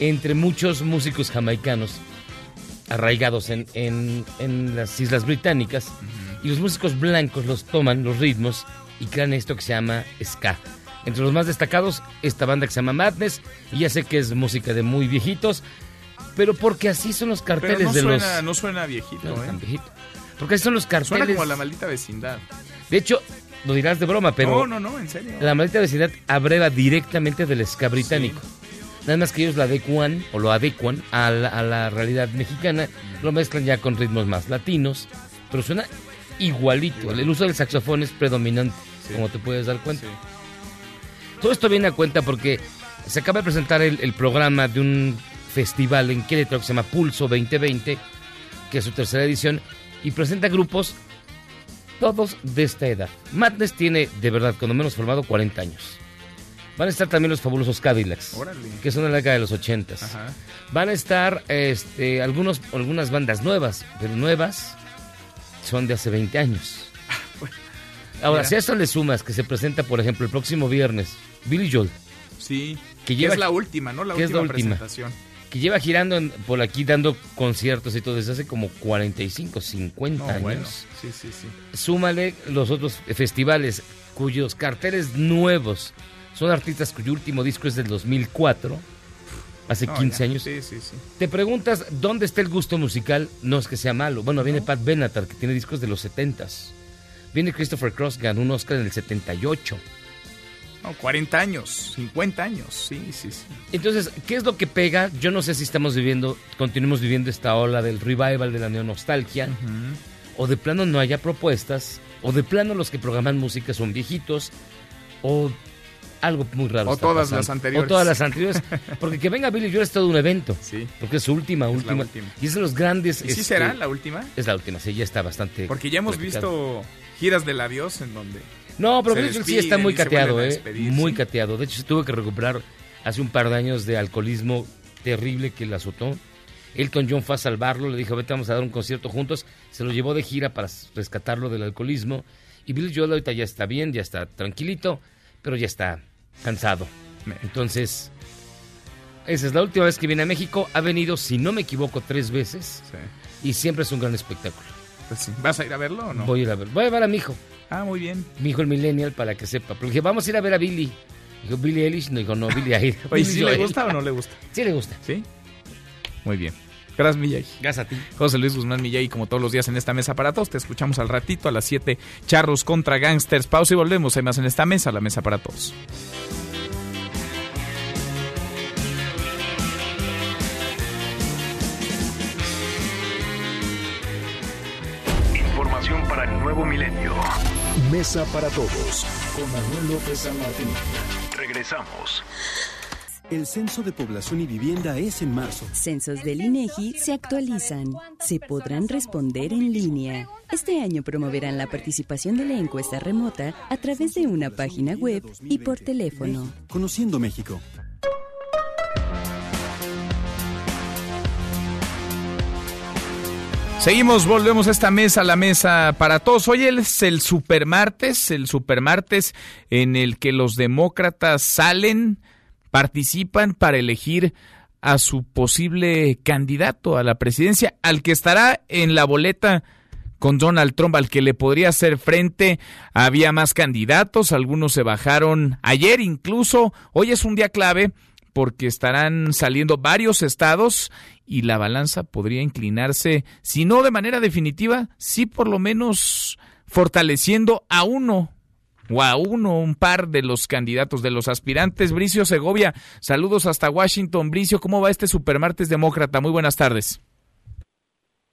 Speaker 13: entre muchos músicos jamaicanos arraigados en, en, en las Islas Británicas. Y los músicos blancos los toman, los ritmos, y crean esto que se llama ska. Entre los más destacados, esta banda que se llama Madness, y ya sé que es música de muy viejitos, pero porque así son los carteles
Speaker 3: no
Speaker 13: de
Speaker 3: suena,
Speaker 13: los.
Speaker 3: No suena viejito,
Speaker 13: no,
Speaker 3: ¿eh?
Speaker 13: Tan viejito. Porque así son los carteles.
Speaker 3: Suena como la maldita vecindad.
Speaker 13: De hecho, lo dirás de broma, pero.
Speaker 3: No, no, no, en serio.
Speaker 13: La maldita vecindad abreva directamente del ska británico. Nada más que ellos lo adecuan o lo adecuan a la, a la realidad mexicana, lo mezclan ya con ritmos más latinos, pero suena igualito. El uso del saxofón es predominante, sí. como te puedes dar cuenta. Sí. Todo esto viene a cuenta porque se acaba de presentar el, el, programa de un festival en Querétaro que se llama Pulso 2020, que es su tercera edición, y presenta grupos todos de esta edad. Madness tiene, de verdad, cuando menos formado, 40 años. Van a estar también los fabulosos Cadillacs,
Speaker 3: Órale.
Speaker 13: que son de la década de los 80. Van a estar este, algunos, algunas bandas nuevas, pero nuevas son de hace 20 años. (laughs) Ahora,
Speaker 3: Mira.
Speaker 13: si a esto le sumas que se presenta, por ejemplo, el próximo viernes, Billy Joel,
Speaker 3: Sí.
Speaker 13: Que
Speaker 3: Que
Speaker 13: lleva-
Speaker 3: es la última, ¿no? La
Speaker 13: es
Speaker 3: última. presentación.
Speaker 13: Que lleva girando en- por aquí dando conciertos y todo desde hace como 45, 50
Speaker 3: No,
Speaker 13: años.
Speaker 3: bueno. Sí, sí, sí.
Speaker 13: Súmale los otros festivales cuyos carteles nuevos son artistas cuyo último disco es del 2004, hace
Speaker 3: No,
Speaker 13: 15
Speaker 3: ya.
Speaker 13: años.
Speaker 3: Sí, sí, sí.
Speaker 13: Te preguntas dónde está el gusto musical, no es que sea malo. Bueno, viene Pat Benatar, que tiene discos de los 70s. Viene Christopher Cross, ganó un Oscar en el 78.
Speaker 3: No, 40 años, 50 años. Sí, sí, sí.
Speaker 13: Entonces, ¿qué es lo que pega? Yo no sé si estamos viviendo, continuemos viviendo esta ola del revival de la neonostalgia, o de plano no haya propuestas, o de plano los que programan música son viejitos, o algo muy raro.
Speaker 3: O todas
Speaker 13: pasando.
Speaker 3: las anteriores.
Speaker 13: O todas las anteriores. Porque que venga Billy Joel es todo un evento.
Speaker 3: Sí.
Speaker 13: Porque es su última,
Speaker 3: Es
Speaker 13: última.
Speaker 3: última.
Speaker 13: Y es de los grandes.
Speaker 3: ¿Y sí
Speaker 13: este,
Speaker 3: será la última?
Speaker 13: Es la última, sí, ya está bastante.
Speaker 3: Porque ya hemos
Speaker 13: platicado.
Speaker 3: visto giras del adiós en donde.
Speaker 13: No, pero Joel sí está muy cateado, ¿eh? Muy
Speaker 3: sí.
Speaker 13: cateado. De hecho, se tuvo que recuperar hace un par de años de alcoholismo terrible que le azotó. Elton John fue a salvarlo, le dijo, vete, vamos a dar un concierto juntos. Se lo llevó de gira para rescatarlo del alcoholismo. Y Billy Joel ahorita ya está bien, ya está tranquilito, pero ya está cansado. Entonces, esa es la última vez que viene a México. Ha venido, si no me equivoco, tres veces. Y siempre es un gran espectáculo.
Speaker 3: Pues sí. ¿Vas a ir a verlo o no?
Speaker 13: Voy a ir a ver. Voy a llevar a mi hijo.
Speaker 3: Ah, muy bien.
Speaker 13: Mi hijo el millennial para que sepa. Porque dije, vamos a ir a ver a Billy. Dijo, Billy Eilish. No, dijo, no, Billy (laughs) Eilish.
Speaker 3: Oye, ¿sí le gusta o no le gusta?
Speaker 13: Sí le gusta.
Speaker 3: ¿Sí? Muy bien. Gracias, Miyagi.
Speaker 13: Gracias a ti.
Speaker 3: José Luis Guzmán Miyagi, como todos los días en esta mesa para todos. Te escuchamos al ratito a las 7. Charros contra Gangsters. Pausa y volvemos. Hay más en esta mesa, la mesa para todos.
Speaker 2: Mesa para todos con Manuel López San Martín. Regresamos.
Speaker 42: El Censo de Población y Vivienda es en marzo.
Speaker 5: Censos del INEGI se actualizan. Se podrán responder en línea. Este año promoverán la participación de la encuesta remota a través de una página web y por teléfono.
Speaker 42: Conociendo México.
Speaker 3: Seguimos, volvemos a esta mesa, la mesa para todos. Hoy es el supermartes, el supermartes en el que los demócratas salen, participan para elegir a su posible candidato a la presidencia, al que estará en la boleta con Donald Trump, al que le podría hacer frente. Había más candidatos, algunos se bajaron ayer incluso. Hoy es un día clave porque estarán saliendo varios estados y la balanza podría inclinarse, si no de manera definitiva, sí por lo menos fortaleciendo a uno o a uno, un par de los candidatos, de los aspirantes. Bricio Segovia, saludos hasta Washington. Bricio, ¿cómo va este supermartes demócrata? Muy buenas tardes.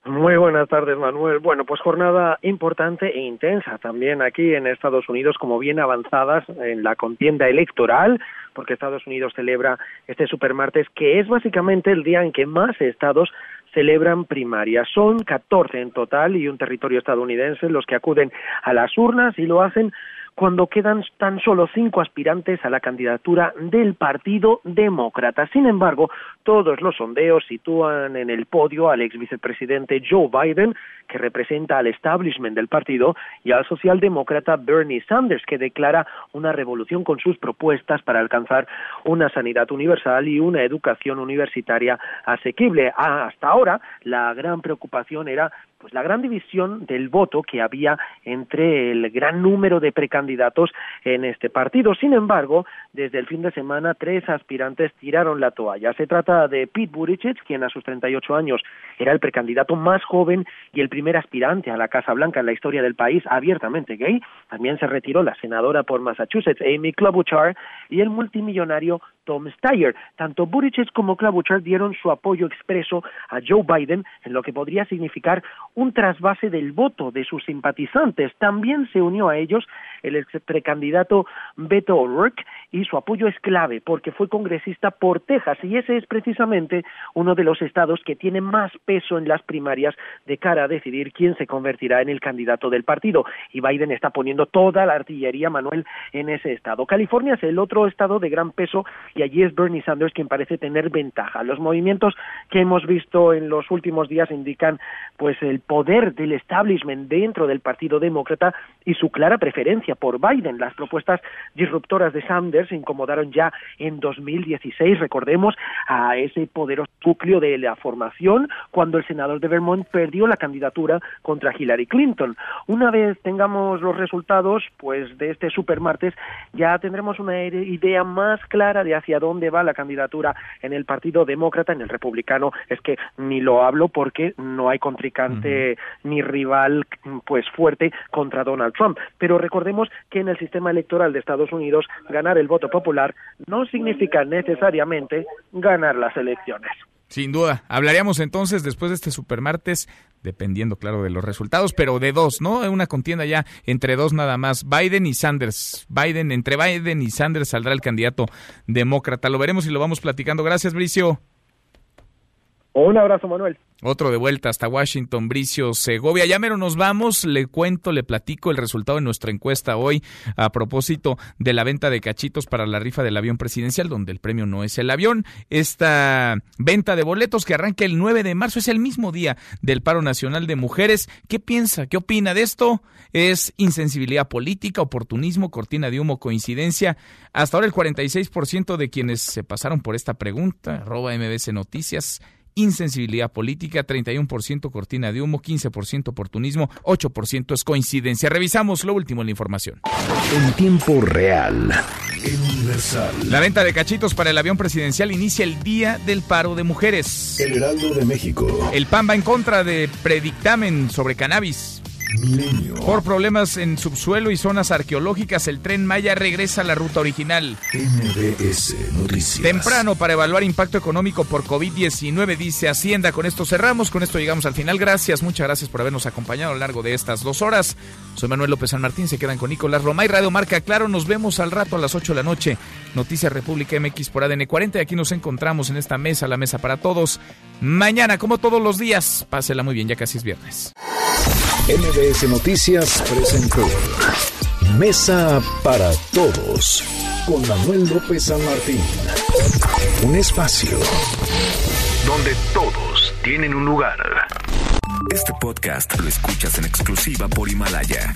Speaker 43: Muy buenas tardes, Manuel. Bueno, pues jornada importante e intensa también aquí en Estados Unidos, como bien avanzadas en la contienda electoral, porque Estados Unidos celebra este supermartes, que es básicamente el día en que más estados celebran primarias. Son 14 en total y un territorio estadounidense los que acuden a las urnas y lo hacen cuando quedan tan solo cinco aspirantes a la candidatura del Partido Demócrata. Sin embargo, todos los sondeos sitúan en el podio al ex vicepresidente Joe Biden, que representa al establishment del partido, y al socialdemócrata Bernie Sanders, que declara una revolución con sus propuestas para alcanzar una sanidad universal y una educación universitaria asequible. Hasta ahora, la gran preocupación era pues la gran división del voto que había entre el gran número de precandidatos en este partido. Sin embargo, desde el fin de semana tres aspirantes tiraron la toalla. Se trata de Pete Buttigieg, quien a sus 38 años era el precandidato más joven y el primer aspirante a la Casa Blanca en la historia del país abiertamente gay. También se retiró la senadora por Massachusetts, Amy Klobuchar, y el multimillonario Tom Steyer. Tanto Buttigieg como Klobuchar dieron su apoyo expreso a Joe Biden en lo que podría significar un trasvase del voto de sus simpatizantes. También se unió a ellos el ex precandidato Beto O'Rourke y su apoyo es clave porque fue congresista por Texas y ese es precisamente uno de los estados que tiene más peso en las primarias de cara a decidir quién se convertirá en el candidato del partido y Biden está poniendo toda la artillería Manuel en ese estado. California es el otro estado de gran peso y allí es Bernie Sanders quien parece tener ventaja. Los movimientos que hemos visto en los últimos días indican pues el poder del establishment dentro del Partido Demócrata y su clara preferencia por Biden. Las propuestas disruptoras de Sanders incomodaron ya en 2016, recordemos, a ese poderoso núcleo de la formación cuando el senador de Vermont perdió la candidatura contra Hillary Clinton. Una vez tengamos los resultados pues de este supermartes ya tendremos una idea más clara de hacia dónde va la candidatura en el Partido Demócrata, en el Republicano es que ni lo hablo porque no hay contrincante ni rival pues fuerte contra Donald Trump, pero recordemos que en el sistema electoral de Estados Unidos ganar el voto popular no significa necesariamente ganar las elecciones.
Speaker 3: Sin duda. Hablaríamos entonces después de este supermartes, dependiendo, claro, de los resultados, pero de dos, ¿no? Una contienda ya entre dos nada más, Biden y Sanders. Biden, entre Biden y Sanders saldrá el candidato demócrata. Lo veremos y lo vamos platicando. Gracias, Bricio.
Speaker 43: Un abrazo, Manuel.
Speaker 3: Otro de vuelta hasta Washington, Bricio Segovia. Ya mero nos vamos. Le cuento, le platico el resultado de nuestra encuesta hoy a propósito de la venta de cachitos para la rifa del avión presidencial, donde el premio no es el avión. Esta venta de boletos que arranca el 9 de marzo es el mismo día del paro nacional de mujeres. ¿Qué piensa? ¿Qué opina de esto? ¿Es insensibilidad política, oportunismo, cortina de humo, coincidencia? Hasta ahora el 46% de quienes se pasaron por esta pregunta, arroba MBC Noticias, insensibilidad política, 31% cortina de humo, 15% oportunismo, 8% es coincidencia. Revisamos lo último en la información.
Speaker 2: En tiempo real. Universal.
Speaker 3: La venta de cachitos para el avión presidencial inicia el día del paro de mujeres.
Speaker 2: El Heraldo de México.
Speaker 3: El PAN va en contra de predictamen sobre cannabis.
Speaker 2: Milenio.
Speaker 3: Por problemas en subsuelo y zonas arqueológicas, el tren Maya regresa a la ruta original.
Speaker 2: MBS Noticias.
Speaker 3: Temprano para evaluar impacto económico por COVID-19, dice Hacienda. Con esto cerramos, con esto llegamos al final. Gracias, muchas gracias por habernos acompañado a lo largo de estas dos horas. Soy Manuel López San Martín, se quedan con Nicolás Romay, Radio Marca Claro. Nos vemos al rato a las 8 de la noche. Noticias República MX por ADN 40. Y aquí nos encontramos en esta mesa, la mesa para todos. Mañana, como todos los días, pásela muy bien, ya casi es viernes.
Speaker 2: MBS Noticias presentó Mesa para Todos con Manuel López San Martín. Un espacio donde todos tienen un lugar.
Speaker 44: Este podcast lo escuchas en exclusiva por Himalaya.